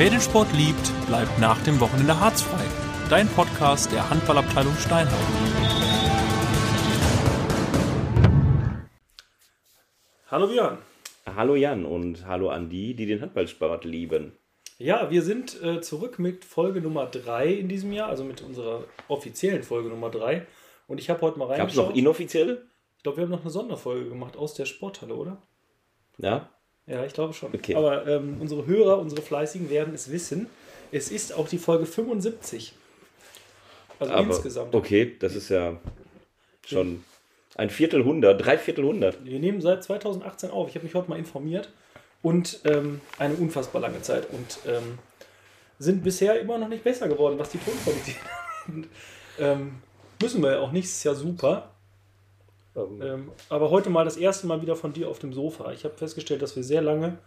Wer den Sport liebt, bleibt nach dem Wochenende harzfrei. Dein Podcast der Handballabteilung Steinhausen. Hallo Björn. Hallo Jan und hallo an die, die den Handballsport lieben. Ja, wir sind äh, zurück mit Folge Nummer 3 in diesem Jahr, also mit unserer offiziellen Folge Nummer 3. Und ich habe heute mal Gab es noch reingeschaut. inoffizielle? Ich glaube, wir haben noch eine Sonderfolge gemacht aus der Sporthalle, oder? Ja. Ja, ich glaube schon. Okay. Aber ähm, unsere Hörer, unsere Fleißigen werden es wissen. Es ist auch die Folge 75. Also Aber, insgesamt. Okay, das ist ja schon ein Viertelhundert, drei Viertelhundert. Wir nehmen seit 2018 auf. Ich habe mich heute mal informiert. Und ähm, eine unfassbar lange Zeit. Und ähm, sind bisher immer noch nicht besser geworden, was die Tonqualität angeht. ähm, Müssen wir ja auch nicht, ist ja super. Ähm, aber heute mal das erste Mal wieder von dir auf dem Sofa. Ich habe festgestellt, dass wir sehr lange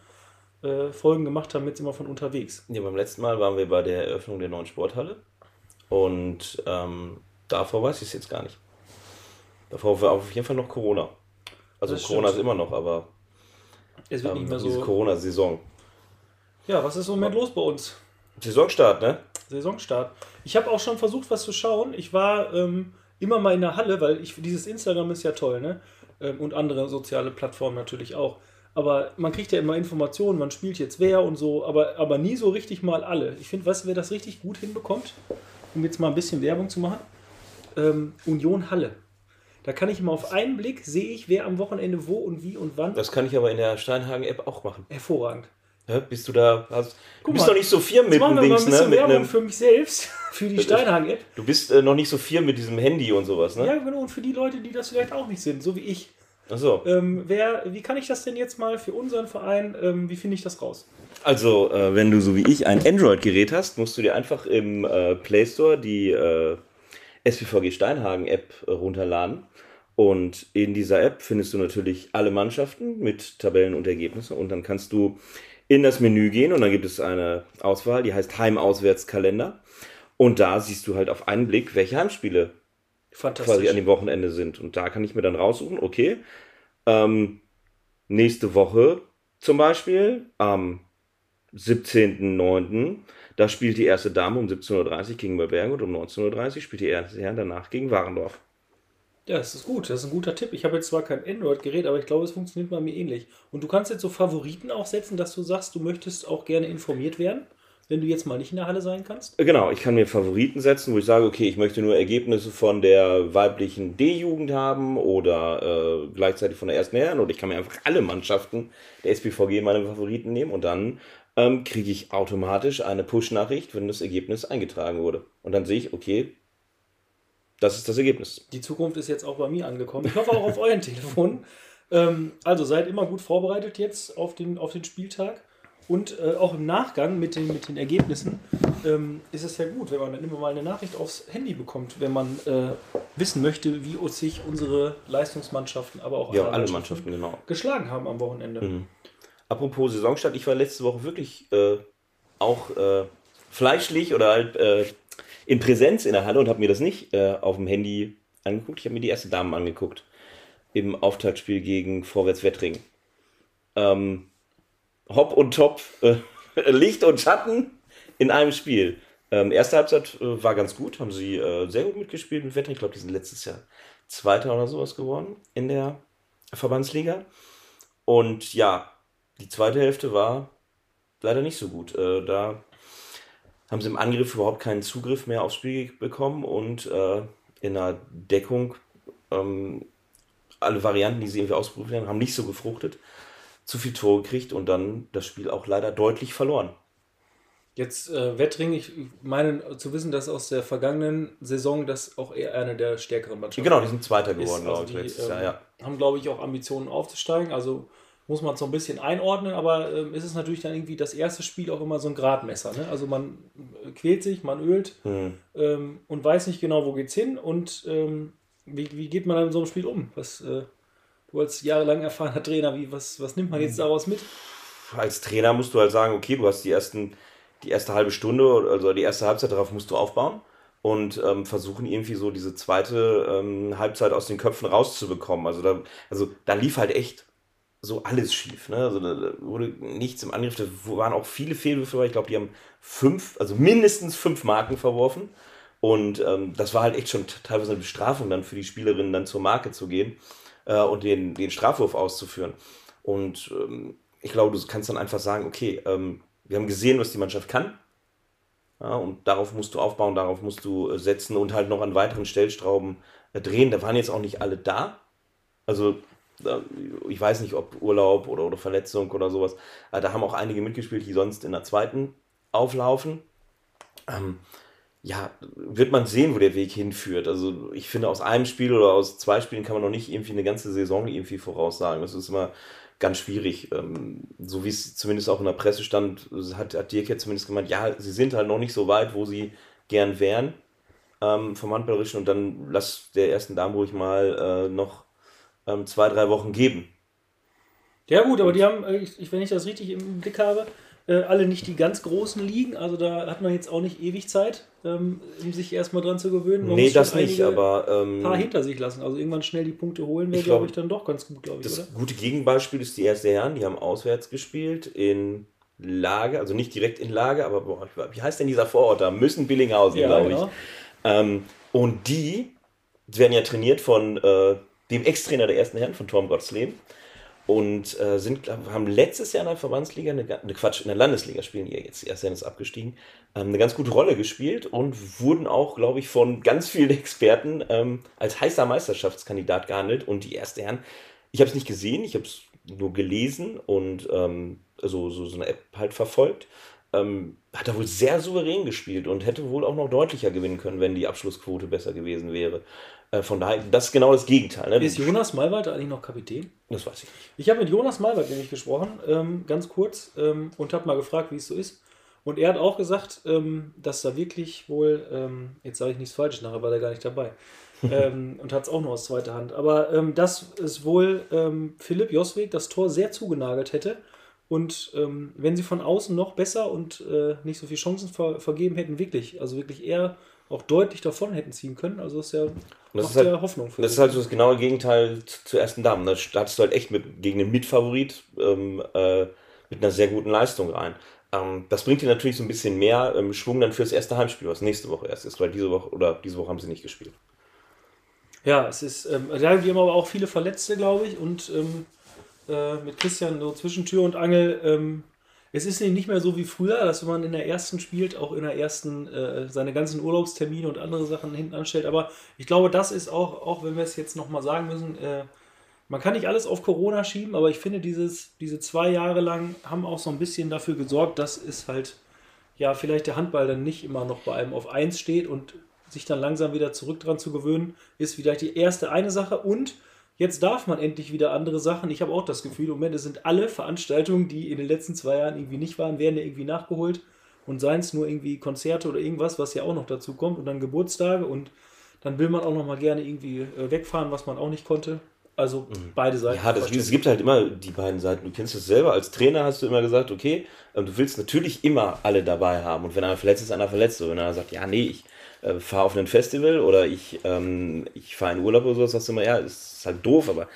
äh, Folgen gemacht haben, jetzt immer von unterwegs. Ja, beim letzten Mal waren wir bei der Eröffnung der neuen Sporthalle und ähm, davor weiß ich es jetzt gar nicht. Davor war auf jeden Fall noch Corona. Also Das Corona stimmt. ist immer noch, aber Es wird ähm, nicht mehr diese so. Corona-Saison. Ja, was ist im Moment los bei uns? Saisonstart, ne? Saisonstart. Ich habe auch schon versucht, was zu schauen. Ich war ähm, immer mal in der Halle, weil ich dieses Instagram ist ja toll, ne? Ähm, und andere soziale Plattformen natürlich auch. Aber man kriegt ja immer Informationen, man spielt jetzt wer und so, aber, aber nie so richtig mal alle. Ich finde, weißt du, wer das richtig gut hinbekommt, um jetzt mal ein bisschen Werbung zu machen? Ähm, Union Halle. Da kann ich immer auf einen Blick sehe ich, wer am Wochenende wo und wie und wann. Das kann ich aber in der Steinhagen-App auch machen. Hervorragend. Ja, bist du da, hast, du bist mal, doch nicht so firm mit dem wir mal ein Dings, ne? bisschen Mit Werbung einem, für mich selbst, für die Steinhagen-App. du bist äh, noch nicht so firm mit diesem Handy und sowas, ne? Ja, genau, und für die Leute, die das vielleicht auch nicht sind, so wie ich. Achso. Ähm, wer, wie kann ich das denn jetzt mal für unseren Verein, ähm, wie finde ich das raus? Also, äh, wenn du so wie ich ein Android-Gerät hast, musst du dir einfach im äh, Play Store die äh, SPVG Steinhagen-App äh, runterladen. Und in dieser App findest du natürlich alle Mannschaften mit Tabellen und Ergebnissen. Und dann kannst du in das Menü gehen und dann gibt es eine Auswahl, die heißt Heim-Auswärts-Kalender. Und da siehst du halt auf einen Blick, welche Heimspiele quasi an dem Wochenende sind. Und da kann ich mir dann raussuchen, okay, ähm, nächste Woche zum Beispiel, am 17.09., da spielt die erste Dame um 17.30 Uhr gegen Bergen und um 19.30 Uhr spielt die erste Herren danach gegen Warendorf. Ja, das ist gut, das ist ein guter Tipp. Ich habe jetzt zwar kein Android-Gerät, aber ich glaube, es funktioniert bei mir ähnlich. Und du kannst jetzt so Favoriten auch setzen, dass du sagst, du möchtest auch gerne informiert werden, wenn du jetzt mal nicht in der Halle sein kannst. Äh, Genau, ich kann mir Favoriten setzen, wo ich sage, okay, ich möchte nur Ergebnisse von der weiblichen D-Jugend haben oder äh, gleichzeitig von der ersten Herren oder ich kann mir einfach alle Mannschaften der SPVG meine Favoriten nehmen und dann ähm, kriege ich automatisch eine Push-Nachricht, wenn das Ergebnis eingetragen wurde. Und dann sehe ich, okay, das ist das Ergebnis. Die Zukunft ist jetzt auch bei mir angekommen. Ich hoffe auch auf euren Telefon. Ähm, also seid immer gut vorbereitet jetzt auf den, auf den Spieltag. Und äh, auch im Nachgang mit den, mit den Ergebnissen ähm, ist es ja gut, wenn man dann immer mal eine Nachricht aufs Handy bekommt, wenn man äh, wissen möchte, wie sich unsere Leistungsmannschaften, aber auch Ja, alle Mannschaften, genau. geschlagen haben am Wochenende. Mhm. Apropos Saisonstart, ich war letzte Woche wirklich äh, auch äh, fleischlich oder halt äh, in Präsenz in der Halle und habe mir das nicht äh, auf dem Handy angeguckt. Ich habe mir die erste Damen angeguckt im Auftaktspiel gegen Vorwärts Wettring. Ähm, Hopp und Top, äh, Licht und Schatten in einem Spiel. Ähm, erste Halbzeit äh, war ganz gut, haben sie äh, sehr gut mitgespielt mit Wettring. Ich glaube, die sind letztes Jahr Zweiter oder sowas geworden in der Verbandsliga. Und ja, die zweite Hälfte war leider nicht so gut. Äh, da haben sie im Angriff überhaupt keinen Zugriff mehr aufs Spiel bekommen und äh, in der Deckung ähm, alle Varianten, die sie irgendwie ausprobiert haben, haben nicht so gefruchtet. Zu viel Tore gekriegt und dann das Spiel auch leider deutlich verloren. Jetzt äh, Wettring, ich meine zu wissen, dass aus der vergangenen Saison das auch eher eine der stärkeren Mannschaften Genau, die sind Zweiter ist. geworden, Also glaube ich, die, letztes ähm, Jahr, ja. Haben, glaube ich, auch Ambitionen aufzusteigen. Also muss man es so ein bisschen einordnen, aber ähm, ist es natürlich dann irgendwie das erste Spiel auch immer so ein Gradmesser. Ne? Also man äh, quält sich, man ölt Hm. ähm, und weiß nicht genau, wo geht's hin und ähm, wie, wie geht man dann in so einem Spiel um? Was, äh, du als jahrelang erfahrener Trainer, wie, was, was nimmt man Hm. jetzt daraus mit? als Trainer musst du halt sagen, okay, du hast die ersten, die erste halbe Stunde, also die erste Halbzeit, darauf musst du aufbauen und ähm, versuchen irgendwie so diese zweite ähm, Halbzeit aus den Köpfen rauszubekommen. Also da, also da lief halt echt so alles schief. Ne? Also da wurde nichts im Angriff, da waren auch viele Fehlwürfe, weil ich glaube, die haben fünf, also mindestens fünf Marken verworfen. Und ähm, das war halt echt schon teilweise eine Bestrafung dann für die Spielerinnen, dann zur Marke zu gehen äh, und den, den Strafwurf auszuführen. Und ähm, ich glaube, du kannst dann einfach sagen, okay, ähm, wir haben gesehen, was die Mannschaft kann. Ja, und darauf musst du aufbauen, darauf musst du äh, setzen und halt noch an weiteren Stellstrauben äh, drehen. Da waren jetzt auch nicht alle da. Also ich weiß nicht, ob Urlaub oder, oder Verletzung oder sowas. Äh, da haben auch einige mitgespielt, die sonst in der zweiten auflaufen. Ähm, ja, wird man sehen, wo der Weg hinführt. Also ich finde, aus einem Spiel oder aus zwei Spielen kann man noch nicht irgendwie eine ganze Saison irgendwie voraussagen. Das ist immer ganz schwierig. Ähm, so wie es zumindest auch in der Presse stand, hat, hat Dirk ja zumindest gemeint, ja, sie sind halt noch nicht so weit, wo sie gern wären ähm, vom Handballerischen und dann lass der ersten Dame ruhig mal äh, noch ähm, zwei, drei Wochen geben. Ja gut, aber die haben, äh, ich, wenn ich das richtig im Blick habe, äh, alle nicht die ganz großen liegen. Also da hat man jetzt auch nicht ewig Zeit, ähm, sich erstmal dran zu gewöhnen. Man nee, das nicht, aber. Ein ähm, paar hinter sich lassen. Also irgendwann schnell die Punkte holen wäre, glaube ich, dann doch ganz gut, glaube ich. Das oder? gute Gegenbeispiel ist die erste Herren. Die haben auswärts gespielt in Lage, also nicht direkt in Lage, aber boah, wie heißt denn dieser Vorort da? Müssen Billinghausen, ja, glaube genau. ich. Ähm, und die werden ja trainiert von äh, dem Ex-Trainer der ersten Herren, von Tom Gottsleben und äh, sind, glaub, haben letztes Jahr in der Verbandsliga, eine, eine, Quatsch, in der Landesliga spielen die ja jetzt, erst ist abgestiegen, ähm, eine ganz gute Rolle gespielt und wurden auch, glaube ich, von ganz vielen Experten ähm, als heißer Meisterschaftskandidat gehandelt und die erste Herren, ich habe es nicht gesehen, ich habe es nur gelesen und ähm, so, so, so eine App halt verfolgt. Ähm, hat er wohl sehr souverän gespielt und hätte wohl auch noch deutlicher gewinnen können, wenn die Abschlussquote besser gewesen wäre. Äh, von daher, das ist genau das Gegenteil. Ne? Ist Jonas Malwald eigentlich noch Kapitän? Das weiß ich nicht. Ich habe mit Jonas Malwald nämlich gesprochen, ähm, ganz kurz, ähm, und habe mal gefragt, wie es so ist. Und er hat auch gesagt, ähm, dass da wirklich wohl, ähm, jetzt sage ich nichts Falsches nachher, war er gar nicht dabei. Ähm, und hat es auch nur aus zweiter Hand. Aber ähm, dass es wohl Philipp Joswig das Tor sehr zugenagelt hätte. Und wenn sie von außen noch besser und äh, nicht so viele Chancen ver vergeben hätten, wirklich, also wirklich eher auch deutlich davon hätten ziehen können. Also das ist ja das ist halt, Hoffnung für Das ist halt so das genaue Gegenteil zur ersten Damen. Da startest du halt echt mit, gegen den Mitfavorit ähm, äh, mit einer sehr guten Leistung rein. Ähm, das bringt dir natürlich so ein bisschen mehr ähm, Schwung dann fürs erste Heimspiel, was nächste Woche erst ist, weil diese Woche oder diese Woche haben sie nicht gespielt. Ja, es ist, ähm, da haben aber auch viele Verletzte, glaube ich, und ähm, äh, mit Christian so zwischen Tür und Angel ähm, es ist nicht mehr so wie früher, dass man in der ersten spielt, auch in der ersten äh, seine ganzen Urlaubstermine und andere Sachen hinten anstellt. Aber ich glaube, das ist auch, auch wenn wir es jetzt nochmal sagen müssen, äh, man kann nicht alles auf Corona schieben, aber ich finde, dieses, diese zwei Jahre lang haben auch so ein bisschen dafür gesorgt, dass es halt, ja, vielleicht der Handball dann nicht immer noch bei einem auf 1 steht und sich dann langsam wieder zurück dran zu gewöhnen, ist vielleicht die erste eine Sache und Jetzt darf man endlich wieder andere Sachen. Ich habe auch das Gefühl, im Moment sind alle Veranstaltungen, die in den letzten zwei Jahren irgendwie nicht waren, werden ja irgendwie nachgeholt. Und seien es nur irgendwie Konzerte oder irgendwas, was ja auch noch dazu kommt. Und dann Geburtstage. Und dann will man auch noch mal gerne irgendwie äh, wegfahren, was man auch nicht konnte. Also mhm. beide Seiten. Ja, das, es gibt halt immer die beiden Seiten. Du kennst es selber. Als Trainer hast du immer gesagt, okay, ähm, du willst natürlich immer alle dabei haben. Und wenn einer verletzt ist, einer verletzt. Und wenn einer sagt, ja, nee, ich äh, fahre auf ein Festival oder ich, ähm, ich fahre in Urlaub oder sowas, sagst du immer, ja, ist halt doof, aber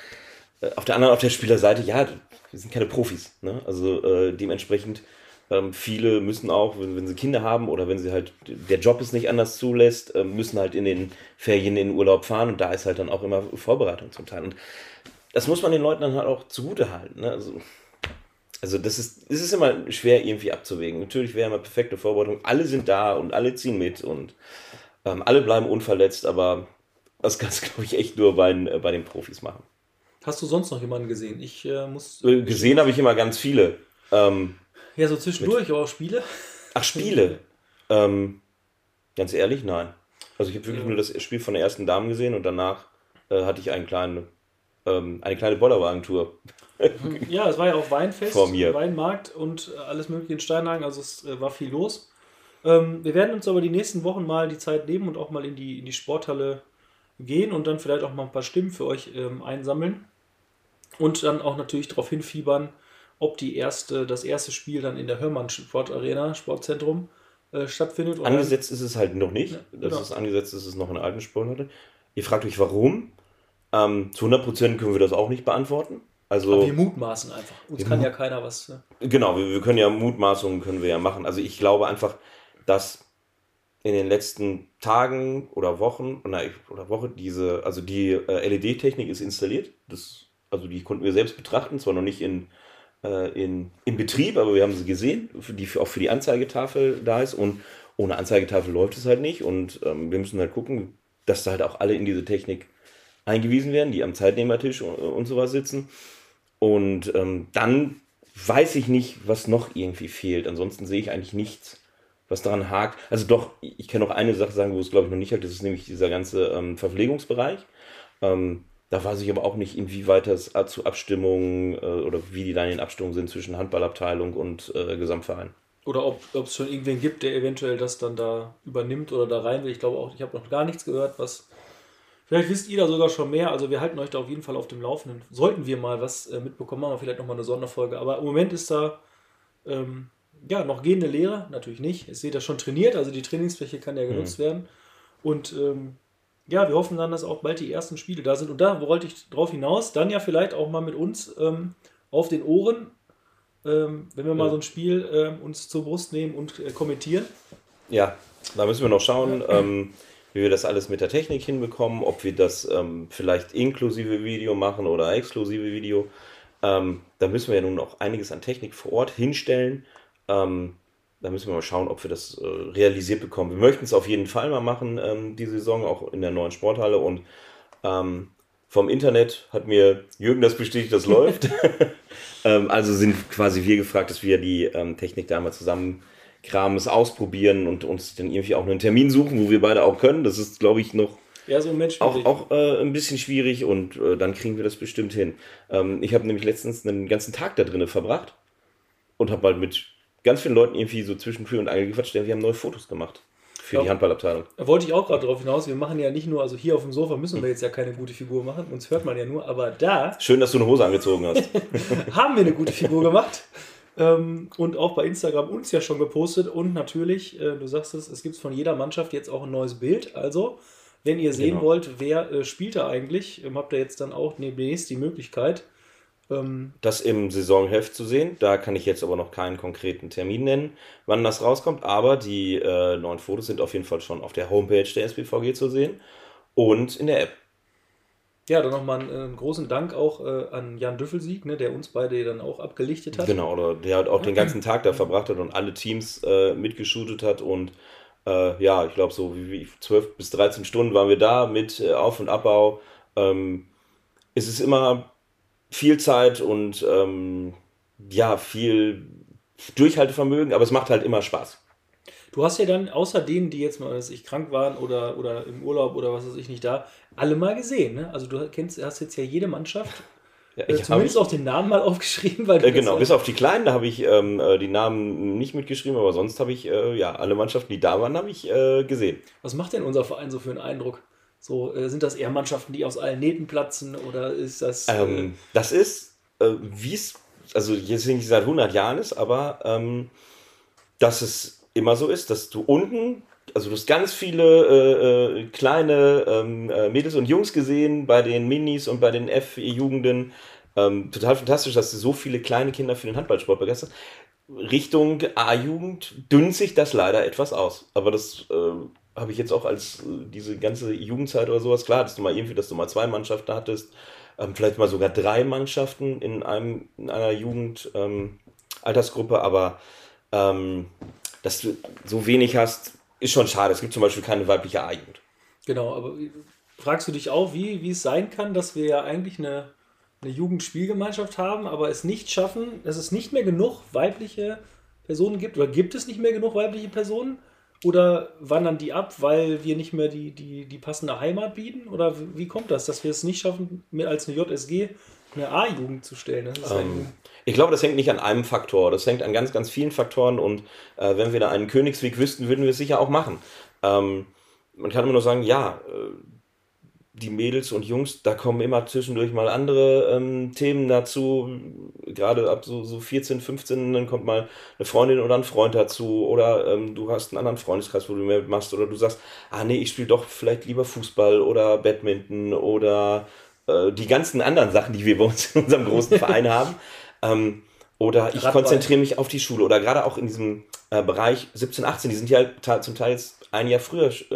äh, auf der anderen, auf der Spielerseite, ja, wir sind keine Profis. Ne? Also äh, dementsprechend, ähm, viele müssen auch, wenn, wenn, sie Kinder haben oder wenn sie halt, der Job es nicht anders zulässt, äh, müssen halt in den Ferien in den Urlaub fahren und da ist halt dann auch immer Vorbereitung zum Teil. Und das muss man den Leuten dann halt auch zugute halten. Ne? Also, also das ist, es ist immer schwer irgendwie abzuwägen. Natürlich wäre immer perfekte Vorbereitung. Alle sind da und alle ziehen mit und ähm, alle bleiben unverletzt, aber das kannst du, glaube ich, echt nur bei, äh, bei den Profis machen. Hast du sonst noch jemanden gesehen? Ich äh, muss. Äh, gesehen habe ich immer ganz viele. Ähm, ja, so zwischendurch, aber auch Spiele. Ach, Spiele. ähm, ganz ehrlich, nein. Also ich habe wirklich ja. nur das Spiel von der ersten Dame gesehen und danach äh, hatte ich einen kleinen, ähm, eine kleine Bollerwagentour. ja, es war ja auch Weinfest. Weinmarkt und alles mögliche in Steinhagen, also es äh, war viel los. Ähm, wir werden uns aber die nächsten Wochen mal die Zeit nehmen und auch mal in die, in die Sporthalle gehen und dann vielleicht auch mal ein paar Stimmen für euch ähm, einsammeln. Und dann auch natürlich darauf hinfiebern, ob die erste, das erste Spiel dann in der Hörmann Sportarena, Sportzentrum, äh, stattfindet. Angesetzt ist es halt noch nicht. Ja, das genau. ist angesetzt ist es noch in der alten Sporthalle. Ihr fragt euch warum. Ähm, zu 100% können wir das auch nicht beantworten. Also, Aber wir mutmaßen einfach. Uns kann ja keiner was. Ne? Genau, wir, wir können ja Mutmaßungen können wir ja machen. Also ich glaube einfach, dass in den letzten Tagen oder Wochen oder, oder Woche diese, also die äh, LED-Technik ist installiert. Das, also die konnten wir selbst betrachten, zwar noch nicht in, äh, in, in Betrieb, aber wir haben sie gesehen, die auch für die Anzeigetafel da ist. Und ohne Anzeigetafel läuft es halt nicht. Und ähm, wir müssen halt gucken, dass da halt auch alle in diese Technik eingewiesen werden, die am Zeitnehmertisch und, und sowas sitzen. Und ähm, dann weiß ich nicht, was noch irgendwie fehlt. Ansonsten sehe ich eigentlich nichts, was daran hakt. Also doch, ich kann noch eine Sache sagen, wo es glaube ich noch nicht hakt, das ist nämlich dieser ganze ähm, Verpflegungsbereich. Ähm, da weiß ich aber auch nicht, inwieweit das zu Abstimmungen äh, oder wie die dann in Abstimmungen sind zwischen Handballabteilung und äh, Gesamtverein. Oder ob es schon irgendwen gibt, der eventuell das dann da übernimmt oder da rein will. Ich glaube auch, ich habe noch gar nichts gehört, was. Vielleicht wisst ihr da sogar schon mehr. Also wir halten euch da auf jeden Fall auf dem Laufenden. Sollten wir mal was äh, mitbekommen, machen wir vielleicht nochmal eine Sonderfolge. Aber im Moment ist da ähm, ja noch gehende Lehre, natürlich nicht. Ihr seht das schon trainiert, also die Trainingsfläche kann ja genutzt werden. Und ähm, ja, wir hoffen dann, dass auch bald die ersten Spiele da sind. Und da wollte ich drauf hinaus, dann ja vielleicht auch mal mit uns ähm, auf den Ohren, ähm, wenn wir mal Ja. so ein Spiel ähm, uns zur Brust nehmen und äh, kommentieren. Ja, da müssen wir noch schauen, ähm, wie wir das alles mit der Technik hinbekommen, ob wir das ähm, vielleicht inklusive Video machen oder exklusive Video. Ähm, da müssen wir ja nun noch einiges an Technik vor Ort hinstellen. Ähm, da müssen wir mal schauen, ob wir das äh, realisiert bekommen. Wir möchten es auf jeden Fall mal machen, ähm, die Saison, auch in der neuen Sporthalle. Und ähm, vom Internet hat mir Jürgen das bestätigt, das läuft. ähm, also sind quasi wir gefragt, dass wir die ähm, Technik da mal zusammen kramen, es ausprobieren und uns dann irgendwie auch einen Termin suchen, wo wir beide auch können. Das ist, glaube ich, noch Ja, so ein Mensch. auch, auch äh, ein bisschen schwierig und äh, dann kriegen wir das bestimmt hin. Ähm, ich habe nämlich letztens einen ganzen Tag da drinnen verbracht und habe mal mit ganz vielen Leuten irgendwie so zwischen Tür und Angel gequatscht, denn wir haben neue Fotos gemacht für Ja. die Handballabteilung. Da wollte ich auch gerade drauf hinaus. Wir machen ja nicht nur, also hier auf dem Sofa müssen wir jetzt ja keine gute Figur machen, uns hört man ja nur, aber da Schön, dass du eine Hose angezogen hast. haben wir eine gute Figur gemacht. Ähm, und auch bei Instagram uns ja schon gepostet. Und natürlich, äh, du sagst es, es gibt von jeder Mannschaft jetzt auch ein neues Bild. Also, wenn ihr sehen Genau. wollt, wer äh, spielt da eigentlich, ähm, habt ihr jetzt dann auch demnächst die Möglichkeit. Ähm, das im Saisonheft zu sehen. Da kann ich jetzt aber noch keinen konkreten Termin nennen, wann das rauskommt. Aber die äh, neuen Fotos sind auf jeden Fall schon auf der Homepage der SPVG zu sehen und in der App. ja, dann nochmal einen, einen großen Dank auch äh, an Jan Düffelsieg, ne, der uns beide dann auch abgelichtet hat. Genau, oder der hat auch den ganzen Tag da verbracht hat und alle Teams äh, mitgeshootet hat und äh, ja, ich glaube so wie, wie 12 bis 13 Stunden waren wir da mit äh, Auf- und Abbau. Ähm, es ist immer viel Zeit und ähm, ja, viel Durchhaltevermögen, aber es macht halt immer Spaß. Du hast ja dann, außer denen, die jetzt mal, weiß ich, krank waren oder, oder im Urlaub oder was weiß ich nicht da, alle mal gesehen. Ne? Also du kennst, hast jetzt ja jede Mannschaft, Ja, äh, ich zumindest auch den Namen mal aufgeschrieben, weil du Äh, genau, bis auf die Kleinen, da habe ich ähm, äh, die Namen nicht mitgeschrieben, aber sonst habe ich äh, ja alle Mannschaften, die da waren, habe ich äh, gesehen. Was macht denn unser Verein so für einen Eindruck? So, äh, sind das eher Mannschaften, die aus allen Nähten platzen oder ist das. äh, Ähm, das ist, äh, wie es, also jetzt nicht seit 100 Jahren ist, aber ähm, dass es immer so ist, dass du unten, also du hast ganz viele äh, äh, kleine ähm, äh, Mädels und Jungs gesehen bei den Minis und bei den F-Jugenden. Ähm, total fantastisch, dass du so viele kleine Kinder für den Handballsport begeisterst. Richtung A-Jugend dünnt sich das leider etwas aus. Aber das äh, habe ich jetzt auch als äh, diese ganze Jugendzeit oder sowas. Klar, dass du mal irgendwie, dass du mal zwei Mannschaften hattest, ähm, vielleicht mal sogar drei Mannschaften in, einem, in einer Jugend ähm, aber ähm, dass du so wenig hast, ist schon schade. Es gibt zum Beispiel keine weibliche A-Jugend. Genau, aber wie- fragst du dich auch, wie, wie es sein kann, dass wir ja eigentlich eine, eine Jugendspielgemeinschaft haben, aber es nicht schaffen, dass es nicht mehr genug weibliche Personen gibt? Oder gibt es nicht mehr genug weibliche Personen? Oder wandern die ab, weil wir nicht mehr die, die, die passende Heimat bieten? Oder wie, kommt das, dass wir es nicht schaffen, mehr als eine JSG eine A-Jugend zu stellen? Ist Ähm, ich glaube, das hängt nicht an einem Faktor. Das hängt an ganz, ganz vielen Faktoren. Und äh, wenn wir da einen Königsweg wüssten, würden wir es sicher auch machen. Ähm, man kann immer nur sagen, ja, äh, die Mädels und Jungs, da kommen immer zwischendurch mal andere ähm, Themen dazu. Gerade ab so, so 14, 15, dann kommt mal eine Freundin oder ein Freund dazu. Oder ähm, du hast einen anderen Freundeskreis, wo du mehr machst. Oder du sagst, ah nee, ich spiele doch vielleicht lieber Fußball oder Badminton oder äh, die ganzen anderen Sachen, die wir bei uns in unserem großen Verein haben. Ähm, oder ich Radball. konzentriere mich auf die Schule. Oder gerade auch in diesem äh, Bereich 17, 18, die sind ja zum Teil jetzt ein Jahr früher äh,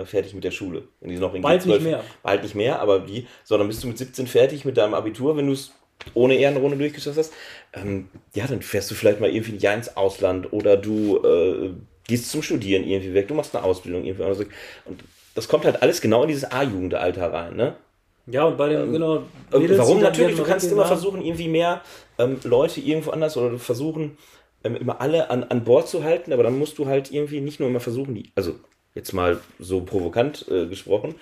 äh, fertig mit der Schule. Wenn die noch in Bald G12 nicht mehr. Bald nicht mehr, aber die, so, dann bist du mit 17 fertig mit deinem Abitur, wenn du es ohne Ehrenrunde durchgeschafft hast. Ähm, ja, dann fährst du vielleicht mal irgendwie ein Jahr ins Ausland oder du äh, gehst zum Studieren irgendwie weg, du machst eine Ausbildung irgendwie. anders. Und das kommt halt alles genau in dieses A-Jugendalter rein, ne? Ja, und bei den, genau. Ähm, Mädels, Warum natürlich? Du kannst immer versuchen, irgendwie mehr ähm, Leute irgendwo anders oder versuchen, ähm, immer alle an, an Bord zu halten, aber dann musst du halt irgendwie nicht nur immer versuchen, die, also jetzt mal so provokant äh, gesprochen,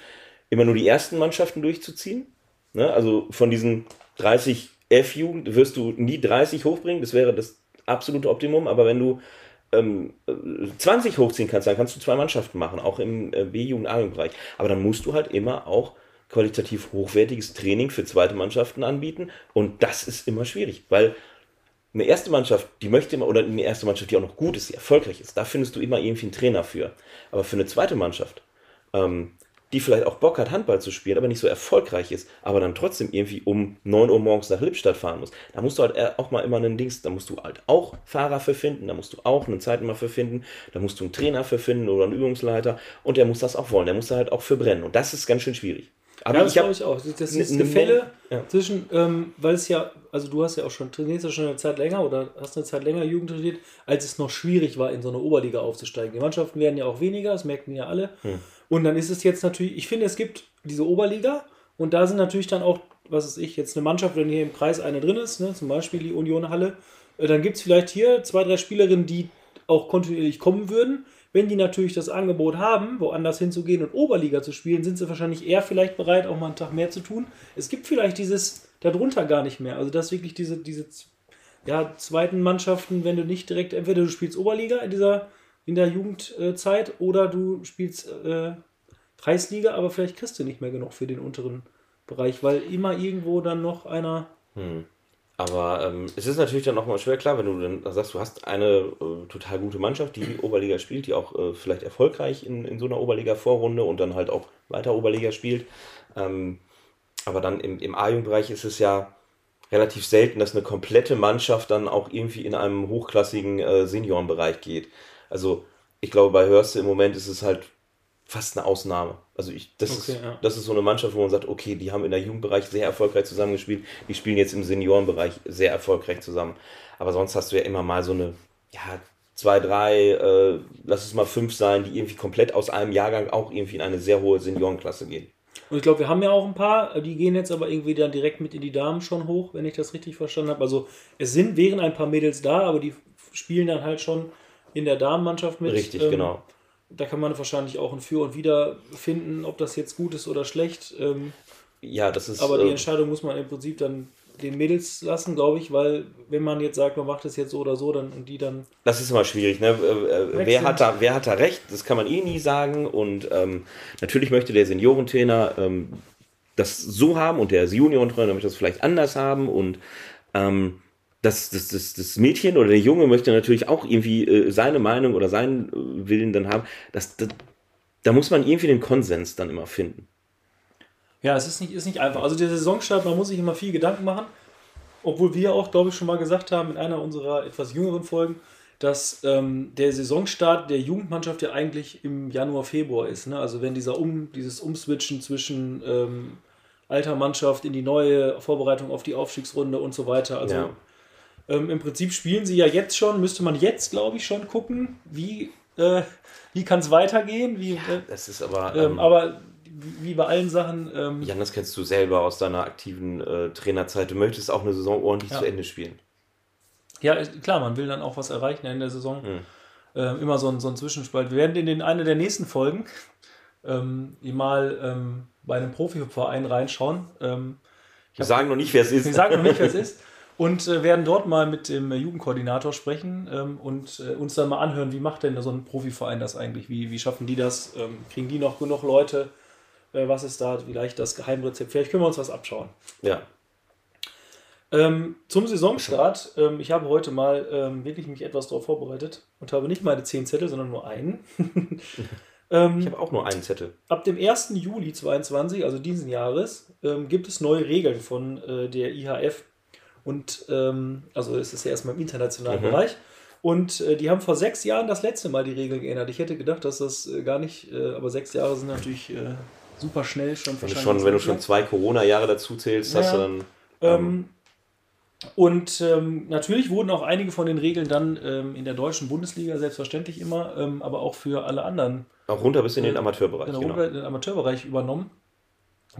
immer nur die ersten Mannschaften durchzuziehen. Ne? Also von diesen 30 F-Jugend wirst du nie 30 hochbringen, das wäre das absolute Optimum, aber wenn du ähm, äh, 20 hochziehen kannst, dann kannst du zwei Mannschaften machen, auch im äh, B-Jugend, A-Jugendbereich. Aber dann musst du halt immer auch qualitativ hochwertiges Training für zweite Mannschaften anbieten und das ist immer schwierig, weil eine erste Mannschaft, die möchte immer, oder eine erste Mannschaft, die auch noch gut ist, die erfolgreich ist, da findest du immer irgendwie einen Trainer für. Aber für eine zweite Mannschaft, ähm, die vielleicht auch Bock hat, Handball zu spielen, aber nicht so erfolgreich ist, aber dann trotzdem irgendwie um 9 Uhr morgens nach Lippstadt fahren muss, da musst du halt eher auch mal immer einen Dings, da musst du halt auch Fahrer für finden, da musst du auch einen Zeitnehmer für finden, da musst du einen Trainer für finden oder einen Übungsleiter und der muss das auch wollen, der muss da halt auch für brennen und das ist ganz schön schwierig. Aber Ja, das ich glaube ich auch. Das ist Gefälle ja. zwischen, ähm, weil es ja, also du hast ja auch schon, trainierst ja schon eine Zeit länger oder hast eine Zeit länger Jugend trainiert, als es noch schwierig war, in so eine Oberliga aufzusteigen. Die Mannschaften werden ja auch weniger, das merken ja alle. Hm. Und dann ist es jetzt natürlich, ich finde, es gibt diese Oberliga und da sind natürlich dann auch, was weiß ich, jetzt eine Mannschaft, wenn hier im Kreis eine drin ist, ne, zum Beispiel die Union Halle, äh, dann gibt es vielleicht hier zwei, drei Spielerinnen, die auch kontinuierlich kommen würden. Wenn die natürlich das Angebot haben, woanders hinzugehen und Oberliga zu spielen, sind sie wahrscheinlich eher vielleicht bereit, auch mal einen Tag mehr zu tun. Es gibt vielleicht dieses darunter gar nicht mehr. Also dass wirklich diese, diese ja, zweiten Mannschaften, wenn du nicht direkt, entweder du spielst Oberliga in dieser in der Jugendzeit oder du spielst äh, Kreisliga, aber vielleicht kriegst du nicht mehr genug für den unteren Bereich, weil immer irgendwo dann noch einer Aber ähm, es ist natürlich dann auch mal schwer, klar, wenn du dann sagst, du hast eine äh, total gute Mannschaft, die Oberliga spielt, die auch äh, vielleicht erfolgreich in, in so einer Oberliga-Vorrunde und dann halt auch weiter Oberliga spielt. Ähm, aber dann im, im A-Jugendbereich ist es ja relativ selten, dass eine komplette Mannschaft dann auch irgendwie in einem hochklassigen äh, Seniorenbereich geht. Also ich glaube, bei Hörste im Moment ist es halt fast eine Ausnahme. Also ich, das, Okay, ist, ja. das ist so eine Mannschaft, wo man sagt, okay, die haben in der Jugendbereich sehr erfolgreich zusammengespielt, die spielen jetzt im Seniorenbereich sehr erfolgreich zusammen. Aber sonst hast du ja immer mal so eine, ja, zwei, drei, äh, lass es mal fünf sein, die irgendwie komplett aus einem Jahrgang auch irgendwie in eine sehr hohe Seniorenklasse gehen. Und ich glaube, wir haben ja auch ein paar, die gehen jetzt aber irgendwie dann direkt mit in die Damen schon hoch, wenn ich das richtig verstanden habe. Also es sind, wären ein paar Mädels da, aber die spielen dann halt schon in der Damenmannschaft mit. Richtig, Ähm, genau. Da kann man wahrscheinlich auch ein Für und Wider finden, ob das jetzt gut ist oder schlecht. Ähm, Ja, das ist. aber die äh, Entscheidung muss man im Prinzip dann den Mädels lassen, glaube ich, weil wenn man jetzt sagt, man macht es jetzt so oder so, dann und die dann Das ist immer schwierig, ne? Äh, äh, Wer hat, da, wer hat da recht? Das kann man eh nie sagen. Und ähm, natürlich möchte der Seniorentrainer ähm, das so haben und der Juniorentrainer möchte das vielleicht anders haben. Und ähm, das, das, das, das Mädchen oder der Junge möchte natürlich auch irgendwie äh, seine Meinung oder seinen äh, Willen dann haben. Das, das, da muss man irgendwie den Konsens dann immer finden. Ja, es ist nicht, ist nicht einfach. Also der Saisonstart, man muss sich immer viel Gedanken machen. Obwohl wir auch, glaube ich, schon mal gesagt haben in einer unserer etwas jüngeren Folgen, dass ähm, der Saisonstart der Jugendmannschaft ja eigentlich im Januar, Februar ist. Ne? Also wenn dieser um, dieses Umswitchen zwischen ähm, alter Mannschaft in die neue Vorbereitung auf die Aufstiegsrunde und so weiter. Also Ja. Ähm, im Prinzip spielen sie ja jetzt schon, müsste man jetzt, glaube ich, schon gucken, wie, äh, wie kann es weitergehen. Wie, äh, Das ist aber. ähm, ähm, aber wie bei allen Sachen. Ähm, Jan, das kennst du selber aus deiner aktiven äh, Trainerzeit. Du möchtest auch eine Saison ordentlich Ja. zu Ende spielen. Ja, klar, man will dann auch was erreichen in der Saison. Hm. Ähm, immer so ein, so ein Zwischenspalt. Wir werden in den, eine der nächsten Folgen ähm, mal ähm, bei einem Profiverein reinschauen. Ähm, Wir sagen noch nicht, wer es ist. ich sage noch nicht, wer es ist. Und äh, werden dort mal mit dem äh, Jugendkoordinator sprechen ähm, und äh, uns dann mal anhören, wie macht denn so ein Profiverein das eigentlich? Wie, wie schaffen die das? Ähm, kriegen die noch genug Leute? Äh, was ist da vielleicht das Geheimrezept? Vielleicht können wir uns was abschauen. Ja. Ähm, zum Saisonstart, ähm, ich habe heute mal ähm, wirklich mich etwas darauf vorbereitet und habe nicht meine zehn Zettel, sondern nur einen. Ähm, Ich habe auch nur einen Zettel. ab dem 1. Juli 22, also diesen Jahres, ähm, gibt es neue Regeln von äh, der IHF. Und ähm, also es ist ja erstmal im internationalen Mhm. Bereich. Und äh, die haben vor sechs Jahren das letzte Mal die Regeln geändert. Ich hätte gedacht, dass das äh, gar nicht, äh, aber sechs Jahre sind natürlich äh, super schnell schon. Wenn du schon, wenn du schon lang. zwei Corona-Jahre dazu zählst, hast du dann. Ähm, und ähm, natürlich wurden auch einige von den Regeln dann ähm, in der deutschen Bundesliga selbstverständlich immer, ähm, aber auch für alle anderen Auch runter bis in den Äh, Amateurbereich. genau, Genau. in den Amateurbereich übernommen.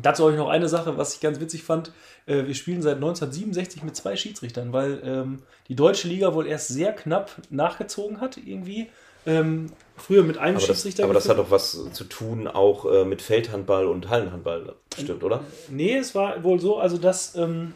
Dazu habe ich noch eine Sache, was ich ganz witzig fand. Äh, wir spielen seit 1967 mit zwei Schiedsrichtern, weil ähm, die deutsche Liga wohl erst sehr knapp nachgezogen hat, irgendwie. Ähm, früher mit einem Aber, das, Schiedsrichter. aber das hat geführt. doch was zu tun auch äh, mit Feldhandball und Hallenhandball, bestimmt, oder? Nee, es war wohl so, also dass, ähm,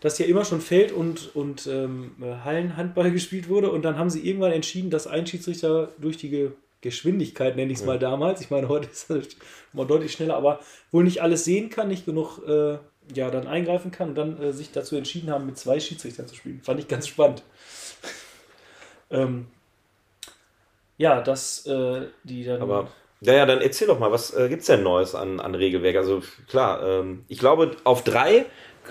dass ja immer schon Feld- und, und ähm, Hallenhandball gespielt wurde und dann haben sie irgendwann entschieden, dass ein Schiedsrichter durch die Geschwindigkeit, nenne ich es mal damals, ich meine, heute ist es mal deutlich schneller, aber wohl nicht alles sehen kann, nicht genug äh, ja, dann eingreifen kann und dann äh, sich dazu entschieden haben, mit zwei Schiedsrichtern zu spielen. Fand ich ganz spannend. ähm, ja, dass äh, die dann. Aber ja, ja, dann erzähl doch mal, was äh, gibt es denn Neues an, an Regelwerk? Also klar, ähm, ich glaube, auf drei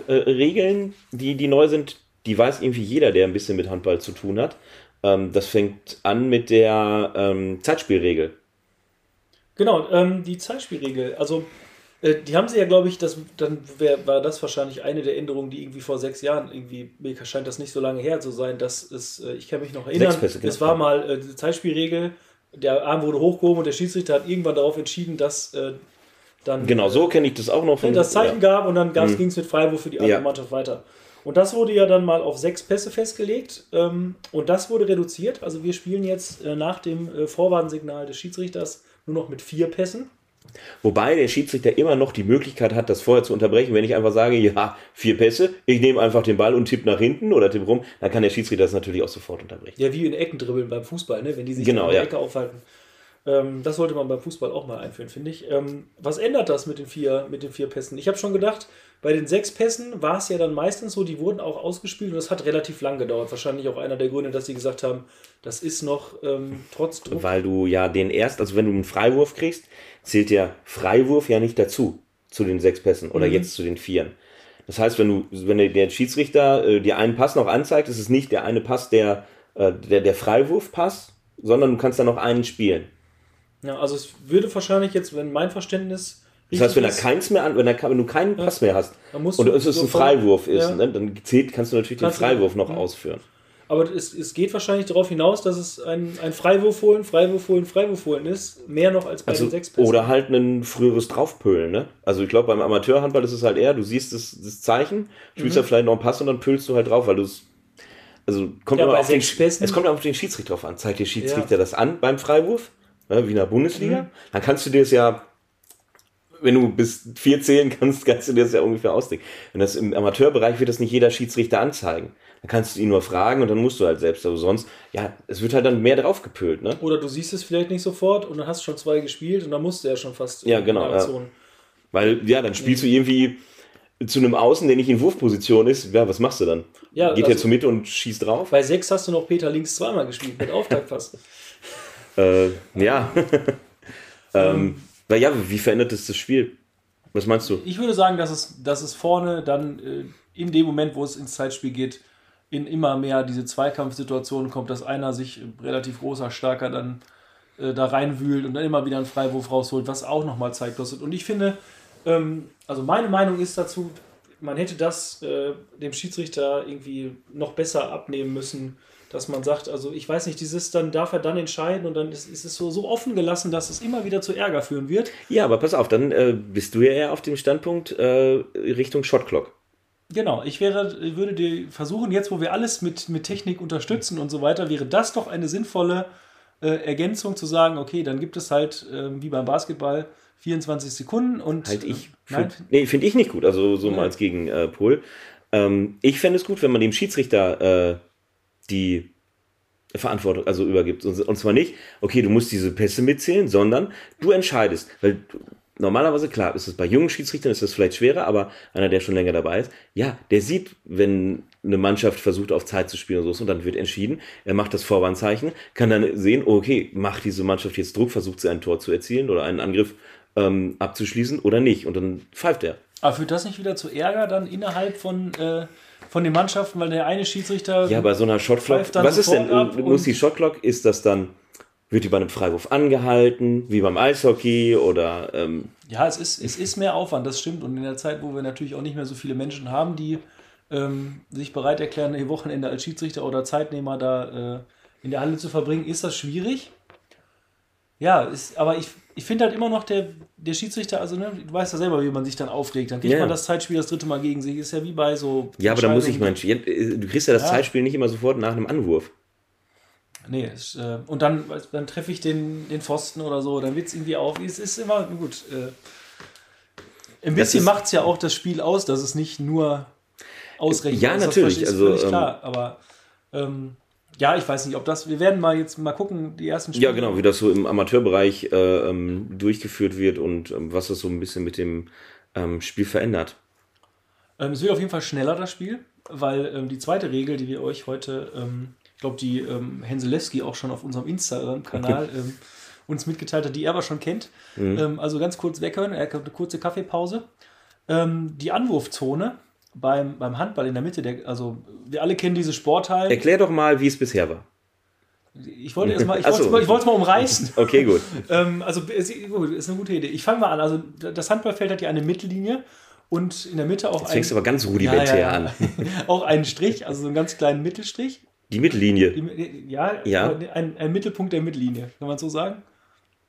äh, Regeln, die, die neu sind, die weiß irgendwie jeder, der ein bisschen mit Handball zu tun hat. Ähm, das fängt an mit der ähm, Zeitspielregel. Genau, ähm, die Zeitspielregel. Also, äh, die haben sie ja, glaube ich, das, dann wär, war das wahrscheinlich eine der Änderungen, die irgendwie vor sechs Jahren, irgendwie, mir scheint das nicht so lange her zu sein, dass es, äh, ich kann mich noch erinnern, Pässe, genau. es war mal äh, diese Zeitspielregel, der Arm wurde hochgehoben und der Schiedsrichter hat irgendwann darauf entschieden, dass äh, dann Genau, so kenne ich das auch noch von. das Zeichen ja. gab und dann Mhm. ging es mit Freiwurf für die andere Ja. Mannschaft weiter. Und das wurde ja dann mal auf sechs Pässe festgelegt ähm, und das wurde reduziert. Also wir spielen jetzt äh, nach dem äh, Vorwarnsignal des Schiedsrichters nur noch mit vier Pässen. Wobei der Schiedsrichter immer noch die Möglichkeit hat, das vorher zu unterbrechen. Wenn ich einfach sage, ja, vier Pässe, ich nehme einfach den Ball und tippe nach hinten oder tippe rum, dann kann der Schiedsrichter das natürlich auch sofort unterbrechen. Ja, wie in Ecken dribbeln beim Fußball, ne? wenn die sich Genau, in der ja. Ecke aufhalten. Ähm, das sollte man beim Fußball auch mal einführen, finde ich. Ähm, was ändert das mit den vier, mit den vier Pässen? Ich habe schon gedacht, bei den sechs Pässen war es ja dann meistens so, die wurden auch ausgespielt und das hat relativ lang gedauert. Wahrscheinlich auch einer der Gründe, dass sie gesagt haben, das ist noch ähm, trotz Druck. Weil du ja den erst, also wenn du einen Freiwurf kriegst, zählt der Freiwurf ja nicht dazu, zu den sechs Pässen oder Mhm. jetzt zu den vieren. Das heißt, wenn du, wenn der- Schiedsrichter äh, dir einen Pass noch anzeigt, ist es nicht der eine Pass, der, äh, der, der Freiwurfpass, sondern du kannst dann noch einen spielen. Ja, also es würde wahrscheinlich jetzt, wenn mein Verständnis Das heißt, wenn er keins mehr an, wenn, er, wenn du keinen Pass mehr hast und es ist ein Freiwurf ist, Ja. ne, dann zählt, kannst du natürlich den Kannst du- Freiwurf noch Mhm. ausführen. Aber es, es geht wahrscheinlich darauf hinaus, dass es ein, ein Freiwurf holen, Freiwurf holen, Freiwurf holen ist. Mehr noch als bei Also, den sechs Pässen. oder halt ein früheres Draufpölen, ne? Also ich glaube, beim Amateurhandball ist es halt eher, du siehst das, das Zeichen, spielst Mhm. da vielleicht noch einen Pass und dann pölst du halt drauf, weil du es. Also kommt Ja, immer auf den, Pässen- es kommt auf den Schiedsrichter drauf an. Zeigt der Schiedsrichter Ja. das an beim Freiwurf, ne, wie in der Bundesliga, Mhm. dann kannst du dir es ja, wenn du bis vier zählen kannst, kannst du dir das ja ungefähr ausdenken. Wenn das im Amateurbereich wird das nicht jeder Schiedsrichter anzeigen. Dann kannst du ihn nur fragen und dann musst du halt selbst. Aber sonst, ja, es wird halt dann mehr draufgepölt, ne? Oder du siehst es vielleicht nicht sofort und dann hast du schon zwei gespielt und dann musst du ja schon fast Ja, in genau, ja. Weil, ja, dann spielst du irgendwie zu einem Außen, der nicht in Wurfposition ist. Ja, was machst du dann? Ja, Geht also- er zur Mitte und schießt drauf? Bei sechs hast du noch Peter links zweimal gespielt, mit Auftaktpass. Äh, ja. ähm, weil ja, wie verändert es das Spiel? Was meinst du? Ich würde sagen, dass es, dass es vorne dann äh, in dem Moment, wo es ins Zeitspiel geht, in immer mehr diese Zweikampfsituationen kommt, dass einer sich äh, relativ großer, starker dann äh, da reinwühlt und dann immer wieder einen Freiwurf rausholt, was auch nochmal Zeit kostet. Und ich finde, ähm, also meine Meinung ist dazu, man hätte das äh, dem Schiedsrichter irgendwie noch besser abnehmen müssen, dass man sagt, also ich weiß nicht, dieses dann darf er dann entscheiden und dann ist, ist es so, so offen gelassen, dass es immer wieder zu Ärger führen wird. Ja, aber pass auf, dann äh, bist du ja eher auf dem Standpunkt äh, Richtung Shotclock. Genau, ich wäre, würde dir versuchen, jetzt wo wir alles mit, mit Technik unterstützen und so weiter, wäre das doch eine sinnvolle äh, Ergänzung zu sagen, okay, dann gibt es halt ähm, wie beim Basketball 24 Sekunden und Halt ich. äh, Find, nee, finde ich nicht gut. Also so Nee. mal als Gegenpol. Ähm, ich fände es gut, wenn man dem Schiedsrichter äh, die Verantwortung also übergibt. Und, zwar nicht, okay, du musst diese Pässe mitzählen, sondern du entscheidest. Weil normalerweise, klar, ist es bei jungen Schiedsrichtern ist das vielleicht schwerer, aber einer, der schon länger dabei ist, ja, der sieht, wenn eine Mannschaft versucht, auf Zeit zu spielen und so, und dann wird entschieden, er macht das Vorwarnzeichen, kann dann sehen, okay, macht diese Mannschaft jetzt Druck, versucht sie ein Tor zu erzielen oder einen Angriff ähm, abzuschließen oder nicht. Und dann pfeift er. Aber führt das nicht wieder zu Ärger dann innerhalb von, äh, von den Mannschaften, weil der eine Schiedsrichter. Ja, bei so einer Shotclock. Was ist denn? Muss und- die Shotclock, ist das dann, wird die bei einem Freiwurf angehalten, wie beim Eishockey oder. Ähm, Ja, es ist, es ist mehr Aufwand, das stimmt. Und in der Zeit, wo wir natürlich auch nicht mehr so viele Menschen haben, die ähm, sich bereit erklären, ihr Wochenende als Schiedsrichter oder Zeitnehmer da äh, in der Halle zu verbringen, ist das schwierig. Ja, ist, aber ich, ich finde halt immer noch, der, der Schiedsrichter, also ne, du weißt ja selber, wie man sich dann aufregt. Dann kriegt Ja. man das Zeitspiel das dritte Mal gegen sich. Ist ja wie bei so. ja, aber da muss ich mein. Entscheidungen- ja, Du kriegst ja das Ja. Zeitspiel nicht immer sofort nach einem Anwurf. Nee, es, äh, und dann, dann treffe ich den, den Pfosten oder so, dann wird es irgendwie auf. Es ist immer gut. Äh, ein bisschen ist- macht es ja auch das Spiel aus, dass es nicht nur ausrechnet. Ja, ist. Das natürlich, ist also, ähm, klar. Aber ähm, ja, ich weiß nicht, ob das. Wir werden mal jetzt mal gucken, die ersten Ja, genau, wie das so im Amateurbereich äh, ähm, durchgeführt wird und ähm, was das so ein bisschen mit dem ähm, Spiel verändert. Ähm, es wird auf jeden Fall schneller, das Spiel, weil ähm, die zweite Regel, die wir euch heute, ähm, ich glaube, die ähm, Henselewski auch schon auf unserem Instagram-Kanal ähm, uns mitgeteilt hat, die er aber schon kennt. Ähm, also ganz kurz weghören, er hat eine kurze Kaffeepause. Die Anwurfzone beim, beim Handball in der Mitte, der, also wir alle kennen diese Sporthallen. Erklär doch mal, wie es bisher war. Ich wollte erst mal, ich so. es mal, ich wollte es mal umreißen. Okay, gut. Ähm, also es gut, ist eine gute Idee. Ich fange mal an. Also das Handballfeld hat ja eine Mittellinie und in der Mitte auch Jetzt fängst du aber ganz rudimentär ja, ja, an. ja. auch einen Strich, also so einen ganz kleinen Mittelstrich. Die Mittellinie. Die- Ja, Ja. ein, ein Mittelpunkt der Mittellinie, kann man so sagen?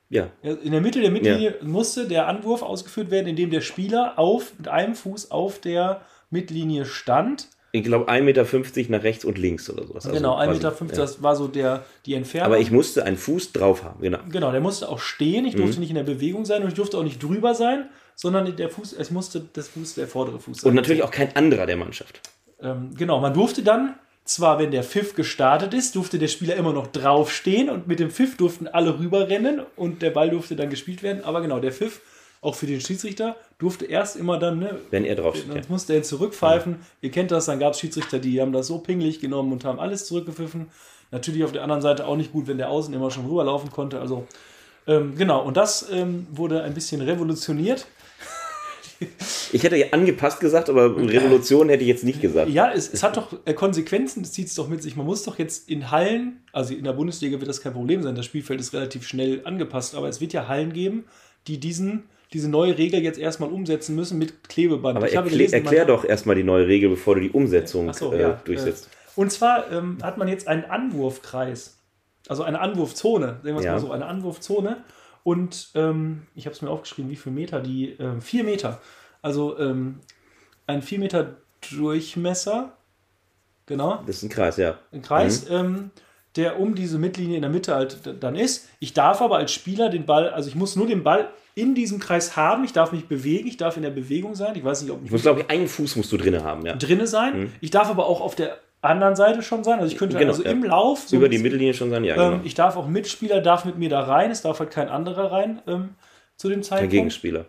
Ja. Ja, In der Mitte der Mittellinie musste der Anwurf ausgeführt werden, indem der Spieler auf, mit einem Fuß auf der Mittellinie stand. Ich glaube 1,50 Meter nach rechts und links oder sowas. Also genau, 1,50 quasi, Meter, ja. das war so der, die Entfernung. Aber ich musste einen Fuß drauf haben, genau. Genau, der musste auch stehen. Ich Mhm. durfte nicht in der Bewegung sein und ich durfte auch nicht drüber sein, sondern der Fuß, es musste das Fuß, der vordere Fuß sein. Und natürlich auch kein anderer der Mannschaft. Ähm, genau, man durfte dann, zwar wenn der Pfiff gestartet ist, durfte der Spieler immer noch draufstehen und mit dem Pfiff durften alle rüberrennen und der Ball durfte dann gespielt werden. Aber genau, der Pfiff, auch für den Schiedsrichter, durfte erst immer dann, ne, Wenn er drauf steht. Sonst musste er zurückpfeifen. Ihr kennt das, dann gab es Schiedsrichter, die haben das so pingelig genommen und haben alles zurückgepfiffen. Natürlich auf der anderen Seite auch nicht gut, wenn der Außen immer schon rüberlaufen konnte. Also ähm, genau, und das ähm, wurde ein bisschen revolutioniert. Ich hätte ja angepasst gesagt, aber Revolution hätte ich jetzt nicht gesagt. Ja, es, es hat doch äh, Konsequenzen, das zieht es doch mit sich. Man muss doch jetzt in Hallen, also in der Bundesliga wird das kein Problem sein, das Spielfeld ist relativ schnell angepasst, aber es wird ja Hallen geben, die diesen, diese neue Regel jetzt erstmal umsetzen müssen mit Klebeband. Aber Ich habe erklär, gelesen, erklär doch erstmal die neue Regel, bevor du die Umsetzung so, äh, ja, durchsetzt. Äh, und zwar ähm, hat man jetzt einen Anwurfkreis, also eine Anwurfzone, sehen wir es Ja. mal so, eine Anwurfzone. Und ähm, ich habe es mir aufgeschrieben, wie viele Meter die, ähm, vier Meter. Also ähm, ein vier Meter Durchmesser, genau, Das ist ein Kreis, ja. ein Kreis, ähm, der um diese Mittellinie in der Mitte halt dann ist. Ich darf aber als Spieler den Ball, also ich muss nur den Ball in diesem Kreis haben, ich darf mich bewegen, ich darf in der Bewegung sein. Ich weiß nicht, ob Ich muss, glaube ich, einen Fuß musst du drin haben, ja. drinne sein. Ich darf aber auch auf der anderen Seite schon sein. Also ich könnte Genau, also ja. im Lauf so Über die Mittellinie schon sein, ja, ähm, genau. Ich darf auch Mitspieler darf mit mir da rein. Es darf halt kein anderer rein ähm, zu dem Kein Zeitpunkt. Gegenspieler.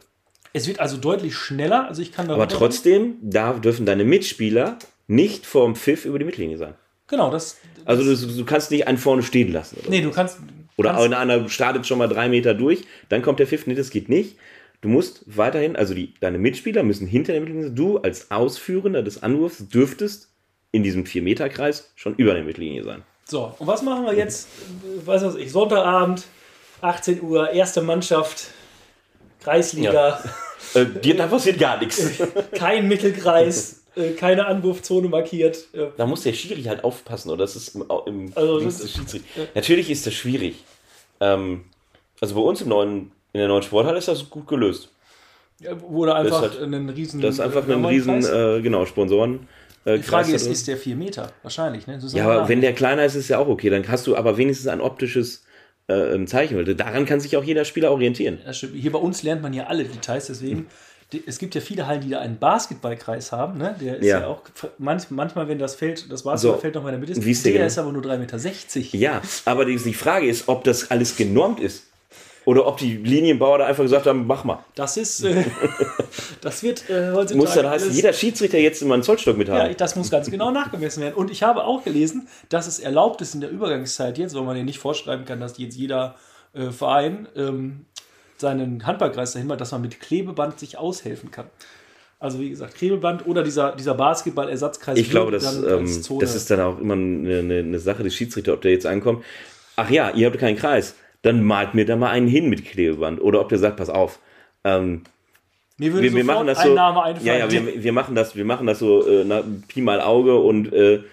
Es wird also deutlich schneller. Also ich kann da Aber trotzdem darf, dürfen deine Mitspieler nicht vorm Pfiff über die Mittellinie sein. Genau, das. Also du, du kannst nicht einen vorne stehen lassen. Oder, Nee, du kannst. Oder kannst, einer, einer startet schon mal drei Meter durch, dann kommt der Pfiff. Nee, das geht nicht. Du musst weiterhin, also die, deine Mitspieler müssen hinter der Mittellinie sein. Du als Ausführender des Anwurfs dürftest in diesem 4-Meter-Kreis schon über der Mittellinie sein. So, und was machen wir jetzt? Was weiß ich, Sonntagabend, 18 Uhr, erste Mannschaft, Kreisliga, Äh, dir, da passiert gar nichts. kein Mittelkreis, äh, keine Anwurfzone markiert. Äh, Da muss der Schiri halt aufpassen, oder das ist im, im Also, das- des Schiedsrichters. Natürlich ist das schwierig. Ähm, also bei uns im neuen, in der neuen Sporthalle ist das gut gelöst. wurde einfach Das hat- einen riesen. Das ist einfach äh, ein riesen, äh, genau, Sponsoren. Äh, Die Frage ist, ist der 4 Meter? Wahrscheinlich, ne? Ist ja, aber wenn der kleiner ist, ist ja auch okay. Dann hast du aber wenigstens ein optisches äh, Zeichen. Daran kann sich auch jeder Spieler orientieren. Das stimmt. Hier bei uns lernt man ja alle Details, deswegen. Es gibt ja viele Hallen, die da einen Basketballkreis haben. Ne? Der ist ja, Ja. auch manch, manchmal, wenn das Feld, das Basketballfeld noch mal in der Mitte ist, der der genau? ist aber nur 3,60 Meter. Ja, aber die, die Frage ist, ob das alles genormt ist. Oder ob die Linienbauer da einfach gesagt haben, mach mal. Das ist, äh, das wird äh, heutzutage. Muss dann heißen, jeder Schiedsrichter jetzt immer einen Zollstock mit Ja, haben. ich- das muss ganz genau nachgemessen werden. Und ich habe auch gelesen, dass es erlaubt ist in der Übergangszeit jetzt, weil man ja nicht vorschreiben kann, dass jetzt jeder äh, Verein ähm, seinen Handballkreis dahin macht, dass man mit Klebeband sich aushelfen kann. Also wie gesagt, Klebeband oder dieser, dieser Basketball-Ersatzkreis. Ich glaube, das, ähm, das ist dann auch immer eine, eine, eine Sache des Schiedsrichters, ob der jetzt ankommt. Ach ja, ihr habt keinen Kreis. Dann malt mir da mal einen hin mit Klebeband. Oder ob der sagt, pass auf. Ähm, Mir würde wir, wir machen das so. Name einfallen. ja, ja, wir, wir machen das, wir machen das so äh, na, Pi mal Auge und äh,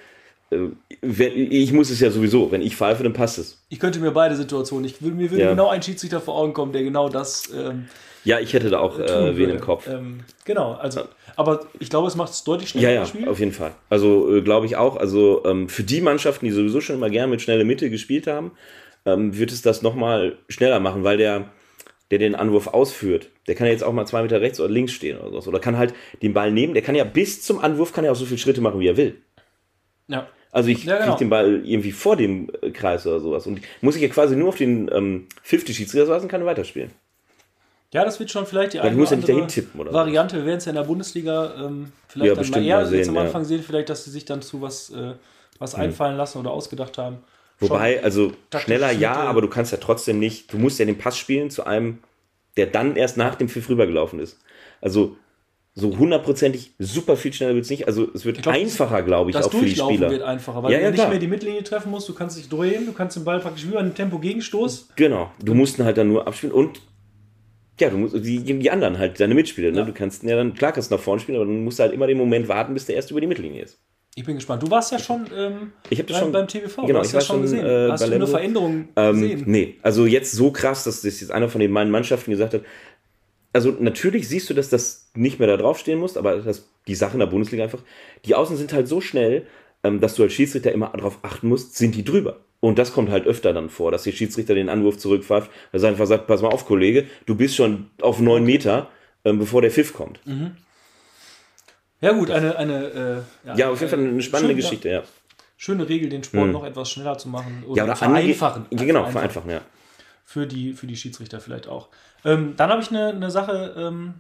ich muss es ja sowieso. Wenn ich pfeife, dann passt es. ich könnte mir beide Situationen. Ich, will- mir würde Ja. genau ein Schiedsrichter vor Augen kommen, der genau das ähm, Ja, ich hätte da auch tun äh, wen würde. im Kopf. Ähm, genau, also, aber ich glaube, es macht es deutlich Ja, schneller ja, das Spiel. auf jeden Fall. Also äh, glaube ich auch. Also ähm, für die Mannschaften, die sowieso schon immer gerne mit schnelle Mitte gespielt haben, ähm, wird es das nochmal schneller machen, weil der, der den Anwurf ausführt, der kann ja jetzt auch mal zwei Meter rechts oder links stehen oder sowas. Oder kann halt den Ball nehmen. Der kann ja bis zum Anwurf kann ja auch so viele Schritte machen, wie er will. Ja. Also ich Ja, genau. krieg den Ball irgendwie vor dem äh, Kreis oder sowas. Und muss ich ja quasi nur auf den ähm, 50-Schiedsrichter lassen, kann er weiterspielen. Ja, das wird schon vielleicht die eine du musst ja oder nicht dahin andere tippen oder Variante. Wir werden es ja in der Bundesliga ähm, vielleicht Ja, dann mal eher mal sehen, jetzt am ja. Anfang sehen, vielleicht, dass sie sich dann zu was, äh, was einfallen lassen oder ausgedacht haben. Wobei, also taktische schneller ja, aber du kannst ja trotzdem nicht, du musst ja den Pass spielen zu einem, der dann erst nach dem Pfiff rübergelaufen ist. Also so hundertprozentig super viel schneller wird es nicht. Also es wird glaub, einfacher, glaube ich, auch für die Spieler. wird einfacher, weil Ja, du ja, nicht klar. mehr die Mittellinie treffen musst, du kannst dich drehen, du kannst den Ball praktisch wie bei einem Tempo-Gegenstoß. Genau, du musst ihn halt dann nur abspielen und ja, du musst die, die anderen halt, deine Mitspieler, ne? Ja. Du kannst ja dann, klar kannst du nach vorne spielen, aber dann musst du halt immer den Moment warten, bis der erst über die Mittellinie ist. Ich bin gespannt. Du warst ja schon, ähm, Ich hab das beim, schon- beim TVV, genau, du hast ich ja war schon gesehen. äh, hast du eine. Veränderung Ähm, gesehen? nee, also jetzt so krass, dass das jetzt einer von den meinen Mannschaften gesagt hat. Also natürlich siehst du, dass das nicht mehr da draufstehen muss, aber das, die Sache in der Bundesliga einfach, die Außen sind halt so schnell, ähm, dass du als Schiedsrichter immer darauf achten musst, sind die drüber. Und das kommt halt öfter dann vor, dass der Schiedsrichter den Anwurf zurückpfeift, dass er einfach sagt, pass mal auf, Kollege, du bist schon auf neun Meter, ähm, bevor der Pfiff kommt. Ja gut, eine, eine äh, Ja, auf jeden Fall eine spannende Geschichte, ja. schöne Regel, den Sport noch etwas schneller zu machen oder, Ja, oder vereinfachen. Ja, genau, vereinfachen, ja. Für die, für die Schiedsrichter vielleicht auch. Ähm, dann habe ich eine, eine Sache ähm,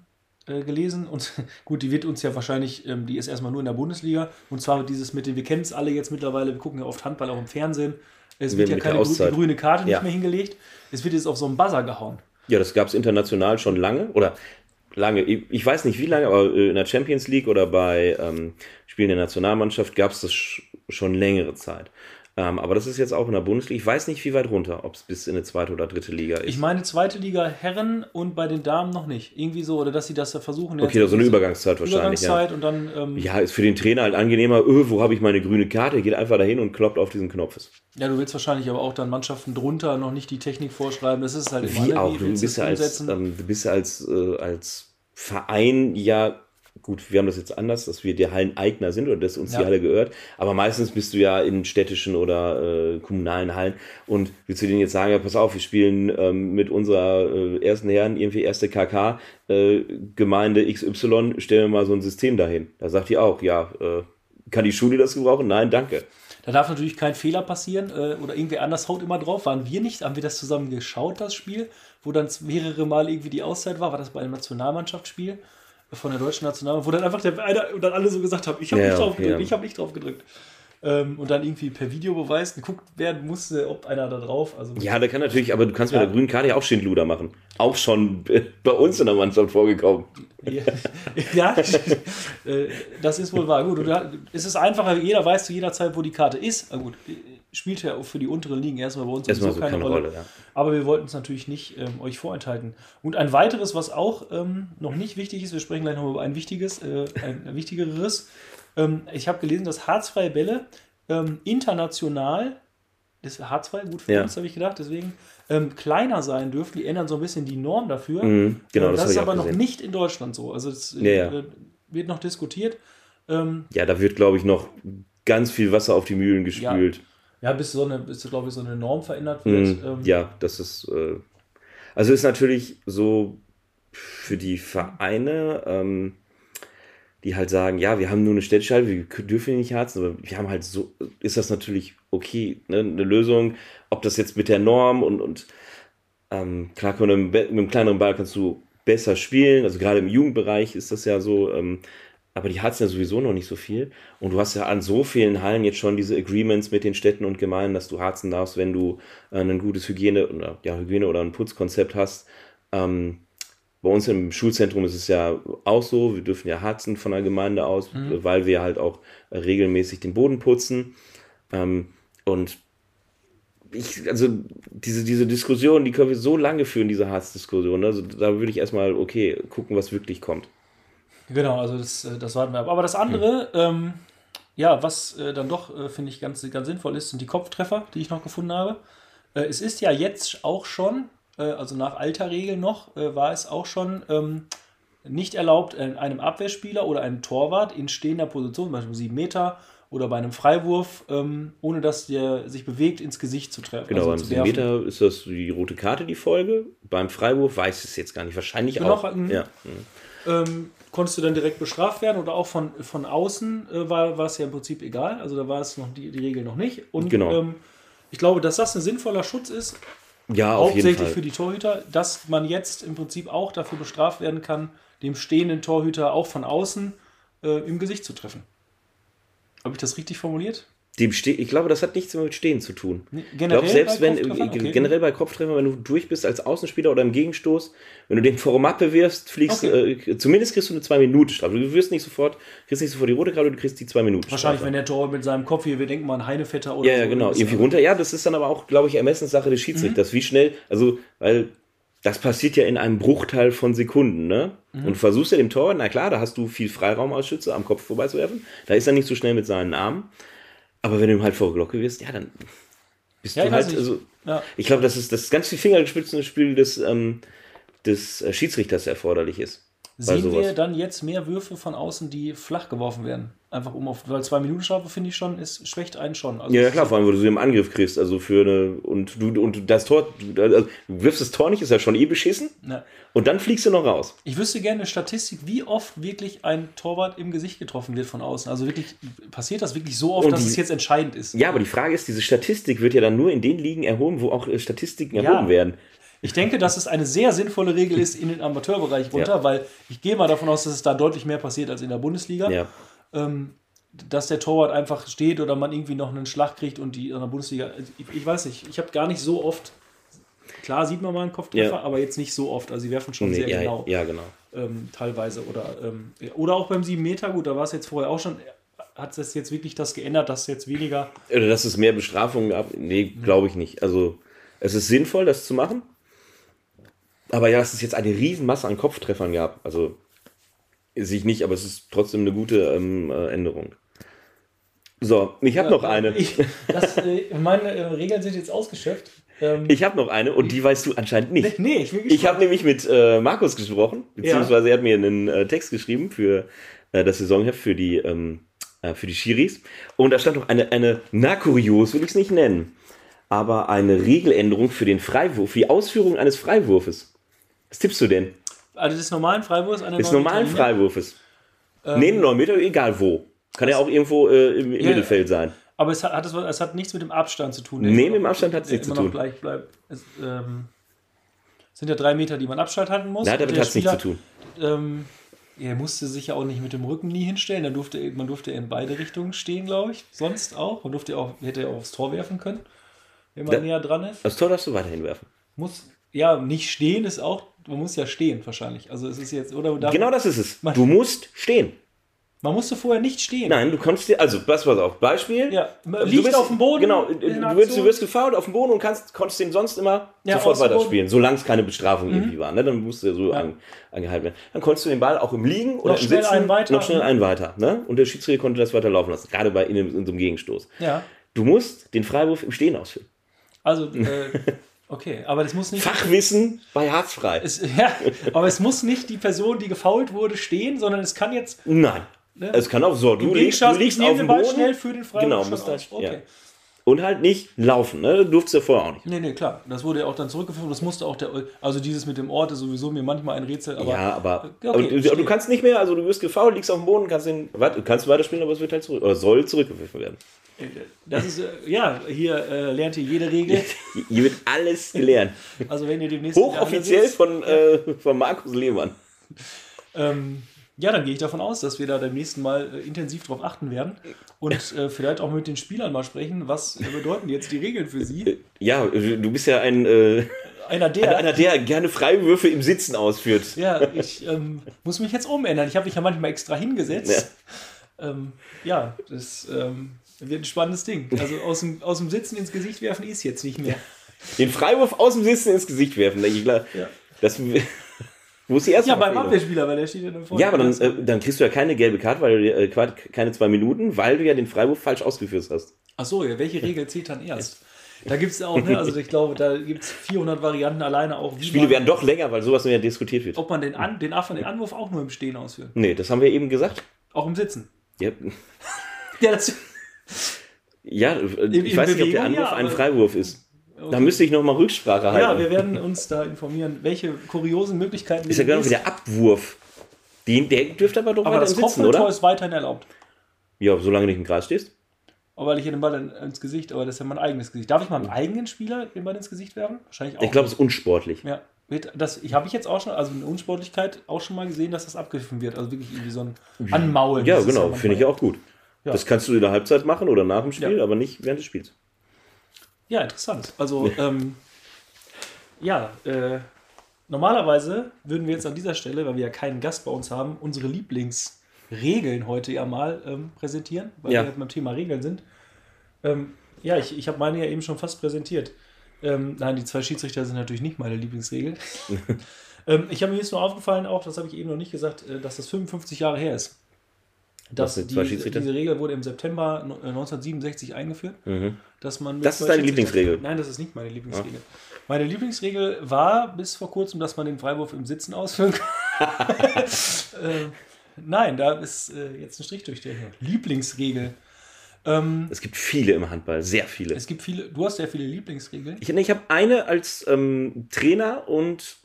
äh, gelesen und gut, die wird uns ja wahrscheinlich, ähm, die ist erstmal nur in der Bundesliga und zwar dieses mit dem, wir kennen es alle jetzt mittlerweile, wir gucken ja oft Handball auch im Fernsehen. Es wird ja keine grü grüne Karte nicht Ja. mehr hingelegt. Es wird jetzt auf so einen Buzzer gehauen. Ja, das gab es international schon lange oder lange, ich, weiß nicht wie lange, aber äh, in der Champions League oder bei ähm, Spielen der Nationalmannschaft gab es das sch schon längere Zeit. Ähm, aber das ist jetzt auch in der Bundesliga. Ich weiß nicht, wie weit runter, ob es bis in eine zweite oder dritte Liga ist. Ich meine, zweite Liga Herren und bei den Damen noch nicht. Irgendwie so, oder dass sie das da versuchen. okay, so eine Übergangszeit wahrscheinlich. Übergangszeit und dann. Ähm, Ja. ja, ist für den Trainer halt angenehmer. Öh, wo habe ich meine grüne Karte? Er geht einfach dahin und kloppt auf diesen Knopf. Ja, du willst wahrscheinlich aber auch dann Mannschaften drunter noch nicht die Technik vorschreiben. Das ist halt Wie auch? Du willst bist du ja als, ähm, du bist ja als, äh, als Verein ja, gut, wir haben das jetzt anders, dass wir der Halleneigner sind oder dass uns Ja. die Halle gehört, aber meistens bist du ja in städtischen oder äh, kommunalen Hallen und willst du denen jetzt sagen, ja, pass auf, wir spielen ähm, mit unserer äh, ersten Herren, irgendwie erste KK, äh, Gemeinde XY, stellen wir mal so ein System dahin. Da sagt die auch, ja, äh, kann die Schule das gebrauchen? Nein, danke. Da darf natürlich kein Fehler passieren äh, oder irgendwer anders haut immer drauf. Waren wir nicht? Haben wir das zusammen geschaut, das Spiel, wo dann mehrere Mal irgendwie die Auszeit war? War das bei einem Nationalmannschaftsspiel von der deutschen Nationalmannschaft, wo dann einfach der einer und dann alle so gesagt haben, ich habe Ja, nicht drauf gedrückt, ja. ich habe nicht drauf gedrückt. Ähm, und dann irgendwie per Videobeweis geguckt werden musste, ob einer da drauf. Also Ja, da kann natürlich, aber du kannst mit Ja. der grünen Karte ja auch Schindluder machen. Auch schon bei uns in der Mannschaft vorgekommen. Ja, ja äh, das ist wohl wahr. Gut, es ist einfacher, jeder weiß zu jeder Zeit, wo die Karte ist. Na gut, äh, spielt ja auch für die unteren Ligen erstmal bei uns Erstmal so keine Rolle, ja. Aber wir wollten es natürlich nicht ähm, euch vorenthalten. Und ein weiteres, was auch ähm, noch nicht wichtig ist, wir sprechen gleich noch über ein wichtiges, äh, ein wichtigeres. Ähm, ich habe gelesen, dass harzfreie Bälle ähm, international, das ist harzfrei, gut für Ja. uns, habe ich gedacht, deswegen ähm, kleiner sein dürfen. Die ändern so ein bisschen die Norm dafür. Mhm, genau, Ähm, das das, habe ist aber noch nicht in Deutschland so. Also es Ja, ja. äh, wird noch diskutiert. Ja, da wird, glaube ich, noch ganz viel Wasser auf die Mühlen gespült. Ja, bis so eine, bis glaube ich so eine Norm verändert wird. Mhm, Ähm, ja, das ist. Äh, also ist natürlich so für die Vereine, ähm, die halt sagen, ja, wir haben nur eine städtische wir dürfen nicht harzen, aber wir haben halt so, ist das natürlich okay, ne, eine Lösung, ob das jetzt mit der Norm und, und Ähm, klar, mit einem, mit einem kleineren Ball kannst du besser spielen. Also gerade im Jugendbereich ist das ja so. Ähm, aber die hatten ja sowieso noch nicht so viel. Und du hast ja an so vielen Hallen jetzt schon diese Agreements mit den Städten und Gemeinden, dass du harzen darfst, wenn du äh, ein gutes Hygiene oder ja, Hygiene oder ein Putzkonzept hast. Ähm, bei uns im Schulzentrum ist es ja auch so, wir dürfen ja harzen von der Gemeinde aus, mhm. weil wir halt auch äh, regelmäßig den Boden putzen. Ähm, und ich, also diese, diese Diskussion, die können wir so lange führen, diese Harzdiskussion. Also da würde ich erstmal, okay, gucken, was wirklich kommt. Genau, also das, äh, das warten wir ab. Aber das andere, hm. ähm, ja, was äh, dann doch, äh, finde ich, ganz, ganz sinnvoll ist, sind die Kopftreffer, die ich noch gefunden habe. Äh, es ist ja jetzt auch schon, äh, also nach alter Regel noch, äh, war es auch schon ähm, nicht erlaubt, einem Abwehrspieler oder einem Torwart in stehender Position, zum Beispiel 7 Meter oder bei einem Freiwurf, ähm, ohne dass der sich bewegt, ins Gesicht zu treffen. Genau, also beim 7 Meter ist das die rote Karte die Folge. Beim Freiwurf weiß es jetzt gar nicht. Wahrscheinlich genau, auch. Ja. Ähm, konntest du dann direkt bestraft werden oder auch von, von außen äh, war, war es ja im Prinzip egal. Also da war es noch die, die Regel noch nicht. Und genau. ähm, ich glaube, dass das ein sinnvoller Schutz ist. Ja, hauptsächlich für die Torhüter, dass man jetzt im Prinzip auch dafür bestraft werden kann, dem stehenden Torhüter auch von außen äh, im Gesicht zu treffen. Habe ich das richtig formuliert? Dem Ste ich glaube, das hat nichts mehr mit Stehen zu tun. Generell ich glaube, selbst wenn, okay. generell bei Kopftreffer, wenn du durch bist als Außenspieler oder im Gegenstoß, wenn du den vor Mappe wirfst, fliegst, okay. äh, zumindest kriegst du eine 2-Minuten-Strafe. Du wirst nicht sofort, kriegst nicht sofort die rote Karte, du kriegst die 2 Minuten. Wahrscheinlich, wenn der Tor mit seinem Kopf hier, wir denken mal an Heinefetter oder Ja, ja, genau, irgendwie runter. Ja, das ist dann aber auch, glaube ich, Ermessenssache des Schiedsrichters. Mhm. Wie schnell, also, weil das passiert ja in einem Bruchteil von Sekunden, ne? Mhm. Und versuchst ja dem Tor, na klar, da hast du viel Freiraum als Schütze, am Kopf vorbeizuwerfen. Da ist er nicht so schnell mit seinen Armen. Aber wenn du halt vor Glocke wirst, ja, dann bist ja, du halt, also, ja. ich glaube, das ist das ist ganz viel Fingerspitzenspiel des, ähm, des äh, Schiedsrichters erforderlich ist. Sehen wir dann jetzt mehr Würfe von außen, die flach geworfen werden? Einfach um auf, weil zwei Minuten Strafe finde ich schon, ist schwächt einen schon. Also ja, klar, vor allem, wo du sie im Angriff kriegst, also für eine, und du, und das Tor, also, du wirfst das Tor nicht, ist ja schon eh beschissen. Ja. Und dann fliegst du noch raus. Ich wüsste gerne eine Statistik, wie oft wirklich ein Torwart im Gesicht getroffen wird von außen. Also wirklich, passiert das wirklich so oft, und dass die, es jetzt entscheidend ist? Ja, aber die Frage ist, diese Statistik wird ja dann nur in den Ligen erhoben, wo auch äh, Statistiken erhoben ja. werden. Ich denke, dass es eine sehr sinnvolle Regel ist in den Amateurbereich runter, ja. weil ich gehe mal davon aus, dass es da deutlich mehr passiert als in der Bundesliga. Ja. Ähm, dass der Torwart einfach steht oder man irgendwie noch einen Schlag kriegt und die in der Bundesliga. Ich, ich weiß nicht, ich habe gar nicht so oft. Klar sieht man mal einen Kopftreffer, ja. aber jetzt nicht so oft. Also sie werfen schon nee, sehr ja, genau. Ja, genau. Ähm, teilweise. Oder, ähm, oder auch beim 7 Meter, gut, da war es jetzt vorher auch schon. Hat es jetzt wirklich das geändert, dass jetzt weniger. Oder dass es mehr Bestrafungen gab? Nee, glaube ich nicht. Also es ist sinnvoll, das zu machen. Aber ja, dass es jetzt eine Riesenmasse an Kopftreffern gab. Also sich nicht, aber es ist trotzdem eine gute ähm, äh, Änderung. So, ich habe ja, noch eine. Ich, das, äh, meine äh, Regeln sind jetzt ausgeschöpft. Ähm, ich habe noch eine und die weißt du anscheinend nicht. Nee, ich bin Ich habe nämlich mit äh, Markus gesprochen, beziehungsweise ja. er hat mir einen äh, Text geschrieben für äh, das Saisonheft für die, ähm, für die Schiris. Und da stand noch eine, eine na kurios, will ich es nicht nennen, aber eine Regeländerung für den Freiwurf, für die Ausführung eines Freiwurfes. Was tippst du denn? Also des normalen Freiwurfs? Des normalen Freiwurfes. Ähm, Neben 9 Meter, egal wo. Kann ja auch irgendwo äh, im, im ja, Mittelfeld sein. Aber es hat, es, es hat nichts mit dem Abstand zu tun. Nee, mit dem Abstand hat es nichts zu tun. Gleich bleibt. Es ähm, sind ja drei Meter, die man Abstand halten muss. Nein, damit hat es nichts zu tun. Ähm, er musste sich ja auch nicht mit dem Rücken nie hinstellen. Er durfte, man durfte in beide Richtungen stehen, glaube ich. Sonst auch. Man durfte auch, hätte auch aufs Tor werfen können, wenn man da, näher dran ist. Das Tor darfst du weiterhin werfen. Muss, ja, nicht stehen ist auch, man muss ja stehen wahrscheinlich. Also es ist jetzt, oder? Genau das ist es. Du musst stehen. Man musste vorher nicht stehen. Nein, du konntest dir, also pass pass auf, Beispiel. Ja, liegt bist, auf dem Boden. Genau, du wirst, du wirst gefault auf dem Boden und kannst, konntest den sonst immer ja, sofort weiterspielen, solange es keine Bestrafung mhm. irgendwie war. Ne? Dann musst du so ja. an, angehalten werden. Dann konntest du den Ball auch im Liegen oder noch im schnell Sitzen einen weiter. noch schnell einen weiter. Ne? Und der Schiedsrichter konnte das weiter laufen lassen, gerade bei in, in so einem Gegenstoß. Ja. Du musst den Freiwurf im Stehen ausführen. Also, äh, Okay, aber das muss nicht. Fachwissen bei Harzfrei. Es, ja, aber es muss nicht die Person, die gefault wurde, stehen, sondern es kann jetzt. Nein. Ne? Es kann auch so. Du liegst, du liegst auf dem Boden. schnell für den Freiwurf Genau, musst das. Okay. Ja. Und halt nicht laufen, ne? Du durftest ja vorher auch nicht. Nee, nee, klar. Das wurde ja auch dann zurückgeführt. Das musste auch der. Also dieses mit dem Ort ist sowieso mir manchmal ein Rätsel. Aber, ja, aber, Ja, aber okay, du, du verstehe. kannst nicht mehr, also du wirst gefault, liegst auf dem Boden, kannst den, warte, du kannst weiterspielen, aber es wird halt zurück, oder soll zurückgeworfen werden. Das ist, äh, ja, hier äh, lernt ihr jede Regel. Hier wird alles gelernt. Also wenn ihr demnächst. Hochoffiziell von, äh, von Markus Lehmann. Ähm, ja, dann gehe ich davon aus, dass wir da beim nächsten Mal äh, intensiv drauf achten werden und äh, vielleicht auch mit den Spielern mal sprechen. Was bedeuten jetzt die Regeln für sie? Ja, du bist ja ein, äh, Einer der. einer, der gerne Freiwürfe im Sitzen ausführt. Ja, ich ähm, muss mich jetzt umändern. Ich habe mich ja manchmal extra hingesetzt. Ja, ähm, ja das ähm, wird ein spannendes Ding. Also aus dem, aus dem Sitzen ins Gesicht werfen ist jetzt nicht mehr. Den Freiwurf aus dem Sitzen ins Gesicht werfen. Ich glaub, Ja. Das wo ist die erste Ja, beim Abwehr? Abwehrspieler, weil der steht ja dann vorne. Ja, aber dann, äh, dann kriegst du ja keine gelbe Karte, weil du, äh, keine zwei Minuten, weil du ja den Freiwurf falsch ausgeführt hast. Ach so, ja, welche Regel zählt dann erst? Da gibt es auch, ne, also ich glaube, da gibt es 400 Varianten alleine auch. Spiele man- werden doch länger, weil sowas nur ja diskutiert wird. Ob man den, An den, An den Anwurf auch nur im Stehen ausführt. Nee, das haben wir eben gesagt. Auch im Sitzen. Ja, Ja, das, ja ich in weiß nicht, ob der Anwurf ja, ein Freiwurf ist. Da müsste ich nochmal Rücksprache ja, halten. wir werden uns da informieren, welche kuriosen Möglichkeiten ist ja genau wie der Abwurf. Den, der dürfte aber doch Aber weiter das Sitzen, oder? ist weiterhin erlaubt. Ja, solange du nicht im Gras stehst. Aber weil ich hier den Ball in, ins Gesicht, aber das ist ja mein eigenes Gesicht. Darf ich meinem eigenen Spieler den Ball ins Gesicht werfen? Wahrscheinlich auch. Ich glaube, es ist unsportlich. Ja, das ich habe ich jetzt auch schon, also in Unsportlichkeit auch schon mal gesehen, dass das abgepfiffen wird. Also wirklich irgendwie so ein Anmaulen. Ja, genau, finde ich auch gut. Ja. Das kannst du in der Halbzeit machen oder nach dem Spiel, Ja. aber nicht während des Spiels. Ja, interessant. Also, ähm, ja, äh, normalerweise würden wir jetzt an dieser Stelle, weil wir ja keinen Gast bei uns haben, unsere Lieblingsregeln heute ja mal ähm, präsentieren, weil Ja. wir beim Thema Regeln sind. Ähm, ja, ich, ich habe meine ja eben schon fast präsentiert. Ähm, nein, die zwei Schiedsrichter sind natürlich nicht meine Lieblingsregel. ähm, ich habe mir jetzt nur aufgefallen, auch, das habe ich eben noch nicht gesagt, äh, dass das 55 Jahre her ist. Dass die, diese Regel wurde im September no- äh, 1967 eingeführt dass man Das ist deine Lieblingsregel? Nein, das ist nicht meine Lieblingsregel. Meine Lieblingsregel war bis vor kurzem, dass man den Freiwurf im Sitzen ausführen kann. äh, nein, da ist äh, jetzt ein Strich durch die Lieblingsregel. Ähm, Es gibt viele im Handball, sehr viele. es gibt viele, du hast sehr viele Lieblingsregeln. Ich, ich habe eine als ähm, Trainer und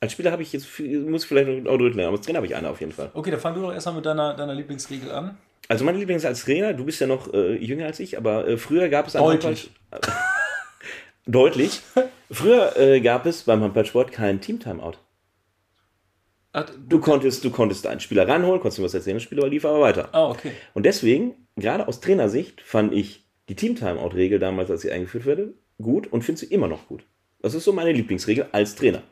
als Spieler habe ich jetzt, viel- muss ich vielleicht noch durchlernen, aber als Trainer habe ich eine auf jeden Fall. Okay, dann fang du doch erstmal mit deiner, deiner Lieblingsregel an. Also meine Lieblings als Trainer, du bist ja noch äh, jünger als ich, aber äh, früher gab es Deutlich. Handball- Deutlich. Früher äh, gab es beim Handballsport kein Team-Timeout. Du konntest, du konntest einen Spieler ranholen, konntest ihm was erzählen, der Spieler lief aber weiter. ah, okay. Und deswegen, gerade aus Trainersicht, fand ich die Team-Timeout-Regel damals, als sie eingeführt wurde, gut und finde sie immer noch gut. Das ist so meine Lieblingsregel als Trainer.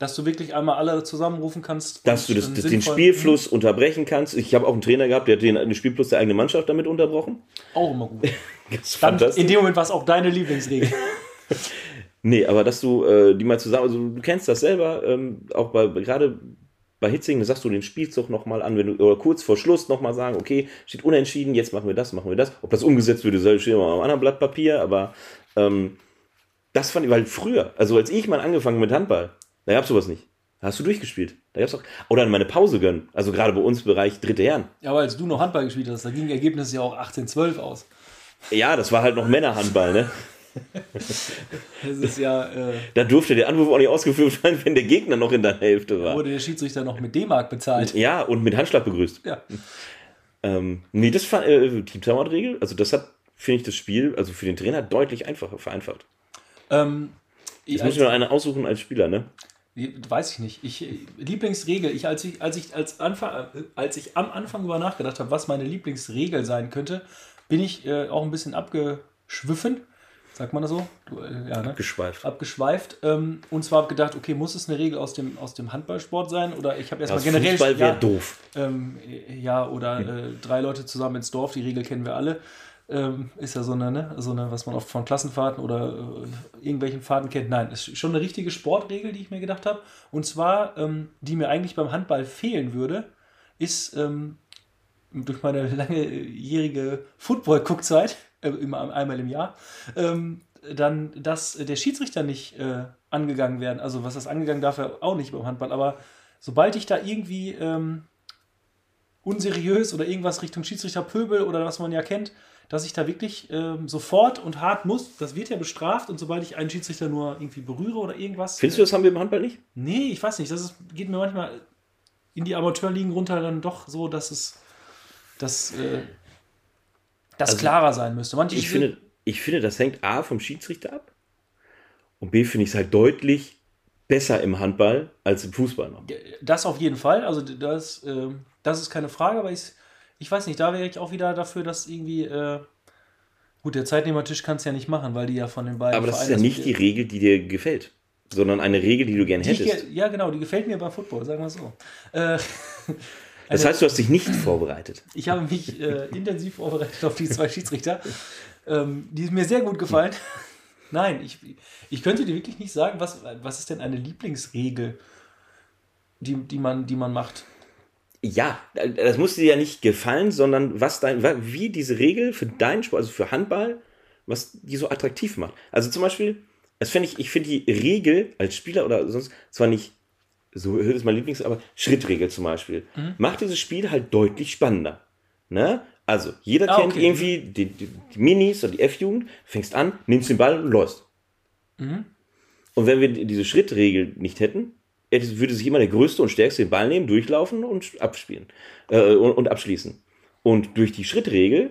Dass du wirklich einmal alle zusammenrufen kannst. Dass du das, das, den Spielfluss unterbrechen kannst. Ich habe auch einen Trainer gehabt, der hat den, den Spielfluss der eigenen Mannschaft damit unterbrochen. Auch immer gut. Das Dann, in dem Moment war es auch deine Lieblingsregel. Nee, aber dass du äh, die mal zusammen, also du kennst das selber, ähm, auch bei gerade bei Hitzingen, da sagst du den Spielzug nochmal an, wenn du oder kurz vor Schluss nochmal sagen, okay, steht unentschieden, jetzt machen wir das, machen wir das. Ob das umgesetzt wird, das steht immer auf einem anderen Blatt Papier, aber ähm, das fand ich, weil früher, also als ich mal angefangen mit Handball, da gab's sowas nicht. Da hast du durchgespielt. Da gab's auch, oder meine Pause gönnen. Also gerade bei uns im Bereich dritte Herren. Ja, aber als du noch Handball gespielt hast, da ging Ergebnis ja auch 18-12 aus. Ja, das war halt noch Männerhandball, ne? Das ist ja, äh, Da durfte der Anwurf auch nicht ausgeführt werden, wenn der Gegner noch in der Hälfte war. wurde der Schiedsrichter noch mit D-Mark bezahlt. Ja, und mit Handschlag begrüßt. Ja. Ähm, nee, das war äh, Team Timeout-Regel. Also das hat, finde ich, das Spiel, also für den Trainer deutlich einfacher, vereinfacht. Ähm, Jetzt muss ich mir noch eine aussuchen als Spieler, ne? Weiß ich nicht. Ich, Lieblingsregel, ich, als ich, als ich, als Anfang, als ich am Anfang über nachgedacht habe, was meine Lieblingsregel sein könnte, bin ich äh, auch ein bisschen abgeschwiffen. Sagt man das so? Du, äh, ja, ne? Geschweift. abgeschweift ähm, und zwar habe gedacht, okay, muss es eine Regel aus dem, aus dem Handballsport sein oder ich habe erstmal Das generell Fußball wäre ja, doof. ähm, ja oder äh, drei Leute zusammen ins Dorf, die Regel kennen wir alle. Ähm, ist ja so eine, ne, so eine, was man oft von Klassenfahrten oder äh, irgendwelchen Fahrten kennt. Nein, ist schon eine richtige Sportregel, die ich mir gedacht habe. Und zwar, ähm, die mir eigentlich beim Handball fehlen würde, ist ähm, durch meine langjährige Football-Guckzeit, äh, immer einmal im Jahr, ähm, dann, dass der Schiedsrichter nicht äh, angegangen werden. Also was das angegangen darf auch nicht beim Handball. Aber sobald ich da irgendwie ähm, unseriös oder irgendwas Richtung Schiedsrichter Pöbel oder was man ja kennt, dass ich da wirklich ähm, sofort und hart muss. Das wird ja bestraft und sobald ich einen Schiedsrichter nur irgendwie berühre oder irgendwas. Findest du, das haben wir im Handball nicht? Nee, ich weiß nicht. Das ist, geht mir manchmal in die Amateurligen runter dann doch so, dass es dass, äh, das Also, klarer sein müsste. Manche Ich finde, ich finde, das hängt A vom Schiedsrichter ab und B finde ich es halt deutlich besser im Handball als im Fußball noch. Das auf jeden Fall. Also das, ähm, das ist keine Frage, aber ich, ich weiß nicht, da wäre ich auch wieder dafür, dass irgendwie. Äh, gut, der Zeitnehmertisch kann es ja nicht machen, weil die ja von den beiden. Aber das ist ja Vereinen nicht die Regel, die dir gefällt, sondern eine Regel, die du gerne die ich, hättest. ge- Ja, genau, die gefällt mir beim Football, sagen wir es so. Äh, Das heißt, du hast dich nicht vorbereitet. ich habe mich äh, intensiv vorbereitet auf die zwei Schiedsrichter, ähm, die mir sehr gut gefallen. Nein, ich, ich könnte dir wirklich nicht sagen, was, was ist denn eine Lieblingsregel, die, die, man, die man macht. Ja, das muss dir ja nicht gefallen, sondern was dein, wie diese Regel für deinen Sport, also für Handball, was die so attraktiv macht. Also zum Beispiel, das finde ich, ich finde die Regel als Spieler oder sonst zwar nicht so ist mein Lieblings, aber Schrittregel zum Beispiel macht dieses Spiel halt deutlich spannender. Ne? Also jeder Ah, kennt okay. irgendwie die, die, die Minis oder die F-Jugend, fängst an, nimmst den Ball und läufst. Und wenn wir diese Schrittregel nicht hätten, hätte- würde sich immer der Größte und Stärkste den Ball nehmen, durchlaufen und abspielen äh, und, und abschließen. Und durch die Schrittregel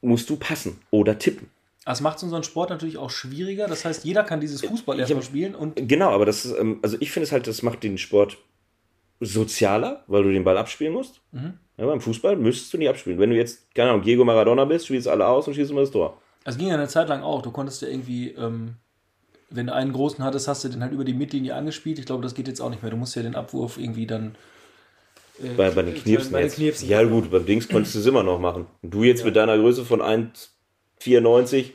musst du passen oder tippen. Das macht unseren Sport natürlich auch schwieriger. Das heißt, jeder kann dieses Fußball erstmal spielen und Genau, aber das ist, ähm, also ich finde es halt, das macht den Sport sozialer, weil du den Ball abspielen musst. Ja, beim Fußball müsstest du nicht abspielen. Wenn du jetzt, keine Ahnung, Diego Maradona bist, spielst alle aus und schießt immer das Tor. es ging ja eine Zeit lang auch. Du konntest ja irgendwie, ähm, wenn du einen großen hattest, hast du den halt über die Mittellinie angespielt. Ich glaube, das geht jetzt auch nicht mehr. Du musst ja den Abwurf irgendwie dann. äh, Bei, bei den Knirpsen bei den jetzt. Knirpsen. Ja gut, beim Dings konntest du es immer noch machen. Und du jetzt mit deiner Größe von 1,94,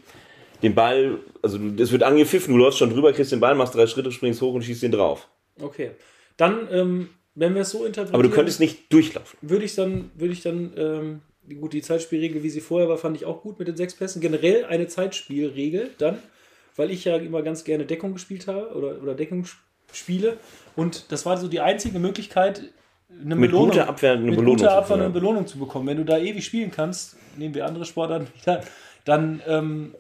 den Ball, also es wird angepfiffen, du läufst schon drüber, kriegst den Ball, machst drei Schritte, springst hoch und schießt den drauf. Okay. Dann, ähm, wenn wir es so interpretieren. Aber du könntest nicht durchlaufen. würde ich dann, würde ich dann, ähm, gut, die Zeitspielregel, wie sie vorher war, fand ich auch gut mit den sechs Pässen. Generell eine Zeitspielregel dann, weil ich ja immer ganz gerne Deckung gespielt habe oder, oder Deckung spiele. Und das war so die einzige Möglichkeit, eine Mit Belohnung, guter Abwehr eine mit Belohnung guter zu Abwehr eine bekommen. Belohnung zu bekommen. Wenn du da ewig spielen kannst, nehmen wir andere Sportarten wieder, dann, ähm,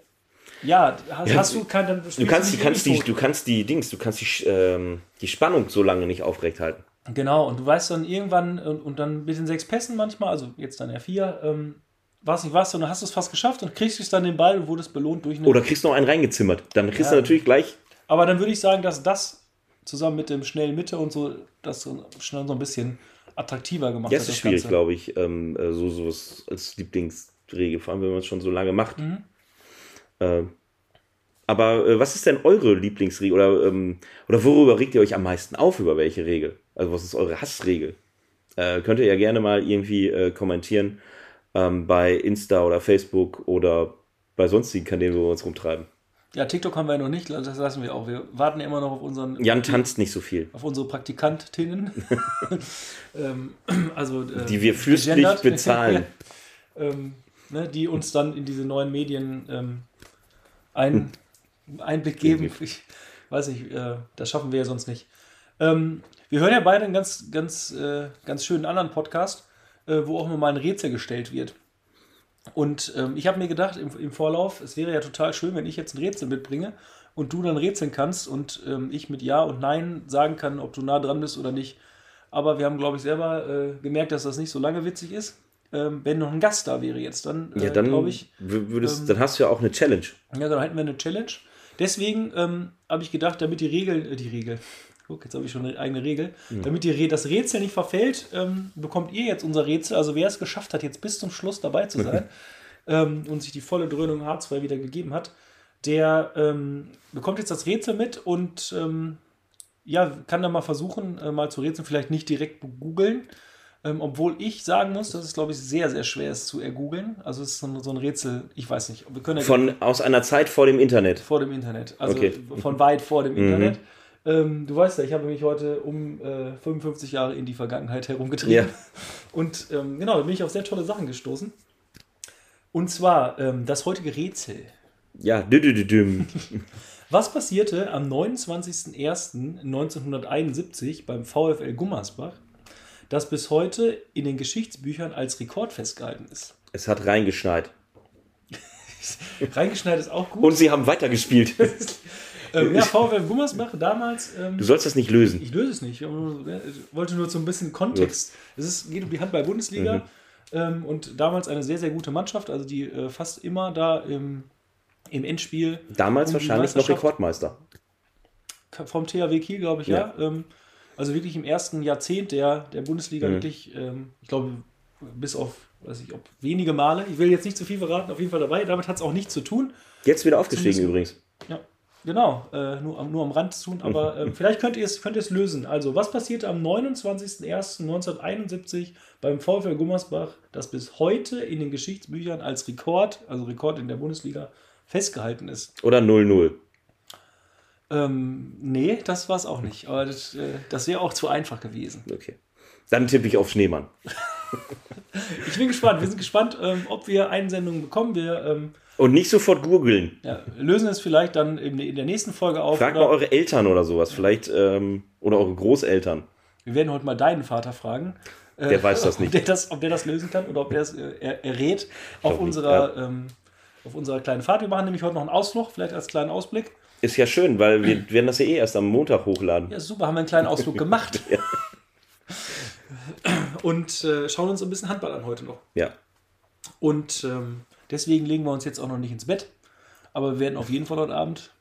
ja, hast, Ja, hast du kein, dann Du kannst, du kannst, die, du kannst die Dings, du kannst die, ähm, die Spannung so lange nicht aufrecht halten. Genau, und du weißt dann irgendwann, und, und dann mit den sechs Pässen manchmal, also jetzt dann ja vier, ähm, was nicht was, und dann hast du es fast geschafft und kriegst du dann den Ball und wurdest belohnt durch eine. Oder kriegst noch einen reingezimmert. Dann kriegst du Ja. natürlich gleich. Aber dann würde ich sagen, dass das zusammen mit dem schnellen Mitte und so, das so schnell so ein bisschen attraktiver gemacht Ja, hat. es ist schwierig, glaube ich, ähm, äh, so sowas als Lieblingsregel, vor allem wenn man es schon so lange macht. Mhm. Ähm, aber äh, was ist denn eure Lieblingsregel oder, ähm, oder worüber regt ihr euch am meisten auf, über welche Regel? Also was ist eure Hassregel? Äh, könnt ihr ja gerne mal irgendwie äh, kommentieren ähm, bei Insta oder Facebook oder bei sonstigen Kanälen, wo wir uns rumtreiben. Ja, TikTok haben wir ja noch nicht, das lassen wir auch. Wir warten immer noch auf unseren. Jan tanzt nicht so viel. Auf unsere Praktikantinnen. ähm, also, äh, Die wir fürstlich bezahlen. ähm, ne, die uns dann in diese neuen Medien ähm, ein, Einblick geben. Ich weiß nicht, äh, das schaffen wir ja sonst nicht. Ähm, wir hören ja beide einen ganz, ganz, äh, ganz schönen anderen Podcast, äh, wo auch immer mal ein Rätsel gestellt wird. Und ähm, ich habe mir gedacht im, im Vorlauf, es wäre ja total schön, wenn ich jetzt ein Rätsel mitbringe und du dann rätseln kannst und ähm, ich mit Ja und Nein sagen kann, ob du nah dran bist oder nicht. Aber wir haben, glaube ich, selber äh, gemerkt, dass das nicht so lange witzig ist. Ähm, wenn noch ein Gast da wäre jetzt, dann, äh, Ja, dann, glaube ich, wür- würdest, ähm, dann hast du ja auch eine Challenge. ja, dann hätten wir eine Challenge. Deswegen ähm, habe ich gedacht, damit die Regel, äh, die Regel, guck, jetzt habe ich schon eine eigene Regel, damit die, das Rätsel nicht verfällt, ähm, bekommt ihr jetzt unser Rätsel. Also wer es geschafft hat, jetzt bis zum Schluss dabei zu sein ähm, und sich die volle Dröhnung Harzfrei wieder gegeben hat, der ähm, bekommt jetzt das Rätsel mit und ähm, ja, kann dann mal versuchen, äh, mal zu rätseln, vielleicht nicht direkt googeln. Ähm, obwohl ich sagen muss, dass es, glaube ich, sehr, sehr schwer ist zu ergoogeln. Also es ist so ein, so ein Rätsel, ich weiß nicht. Wir können ja Von, aus einer Zeit vor dem Internet. vor dem Internet. Also Okay. von weit vor dem Internet. Ähm, du weißt ja, ich habe mich heute um äh, 55 Jahre in die Vergangenheit herumgetrieben. Ja. Und ähm, genau, da bin ich auf sehr tolle Sachen gestoßen. Und zwar ähm, das heutige Rätsel. Ja, dü -dü -dü. Was passierte am 29.01.1971 beim VfL Gummersbach, das bis heute in den Geschichtsbüchern als Rekord festgehalten ist? Es hat reingeschneit. Reingeschneit ist auch gut. Und sie haben weitergespielt. Ähm, ja, VfL Gummersbach damals. Ähm, Du sollst das nicht lösen. ich löse es nicht. Ich wollte nur so ein bisschen Kontext. Es ist, geht um die Handball-Bundesliga. Mhm. Ähm, und damals eine sehr, sehr gute Mannschaft, also die äh, fast immer da im, im Endspiel Damals um wahrscheinlich noch Rekordmeister. vom THW Kiel, glaube ich, ja. Ähm, also wirklich im ersten Jahrzehnt der, der Bundesliga Mhm. wirklich, ähm, ich glaube, bis auf, weiß ich, ob wenige Male, ich will jetzt nicht zu viel verraten, auf jeden Fall dabei. Damit hat es auch nichts zu tun. Jetzt wieder aufgestiegen übrigens. Ja, genau, äh, nur, am, nur am Rand zu tun, aber ähm, vielleicht könnt ihr, es, könnt lösen. Also, was passierte am 29.01.1971 beim VfL Gummersbach, das bis heute in den Geschichtsbüchern als Rekord, also Rekord in der Bundesliga, festgehalten ist? Oder 0-0. Ähm, nee, das war es auch nicht. Aber das, äh, das wäre auch zu einfach gewesen. Okay. Dann tippe ich auf Schneemann. Ich bin gespannt. Wir sind gespannt, ähm, ob wir Einsendungen bekommen. Wir ähm, Und nicht sofort googeln. ja, lösen es vielleicht dann in, der nächsten Folge auf. Fragt mal eure Eltern oder sowas. Vielleicht, ähm, oder eure Großeltern. wir werden heute mal deinen Vater fragen. äh, Der weiß das nicht. Ob der das, ob der das lösen kann oder ob der es äh, er, errät auf unserer, ähm, auf unserer kleinen Fahrt. Wir machen nämlich heute noch einen Ausflug, vielleicht als kleinen Ausblick. Ist ja schön, weil wir werden das ja eh erst am Montag hochladen. Ja, super, haben wir einen kleinen Ausflug gemacht. Und äh, schauen uns ein bisschen Handball an heute noch. Ja. Und ähm, deswegen legen wir uns jetzt auch noch nicht ins Bett. Aber wir werden auf jeden Fall heute Abend.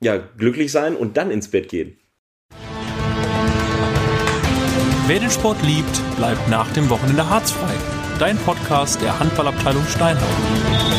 Ja, glücklich sein und dann ins Bett gehen. Wer den Sport liebt, bleibt nach dem Wochenende harzfrei. Dein Podcast der Handballabteilung Steinhardt.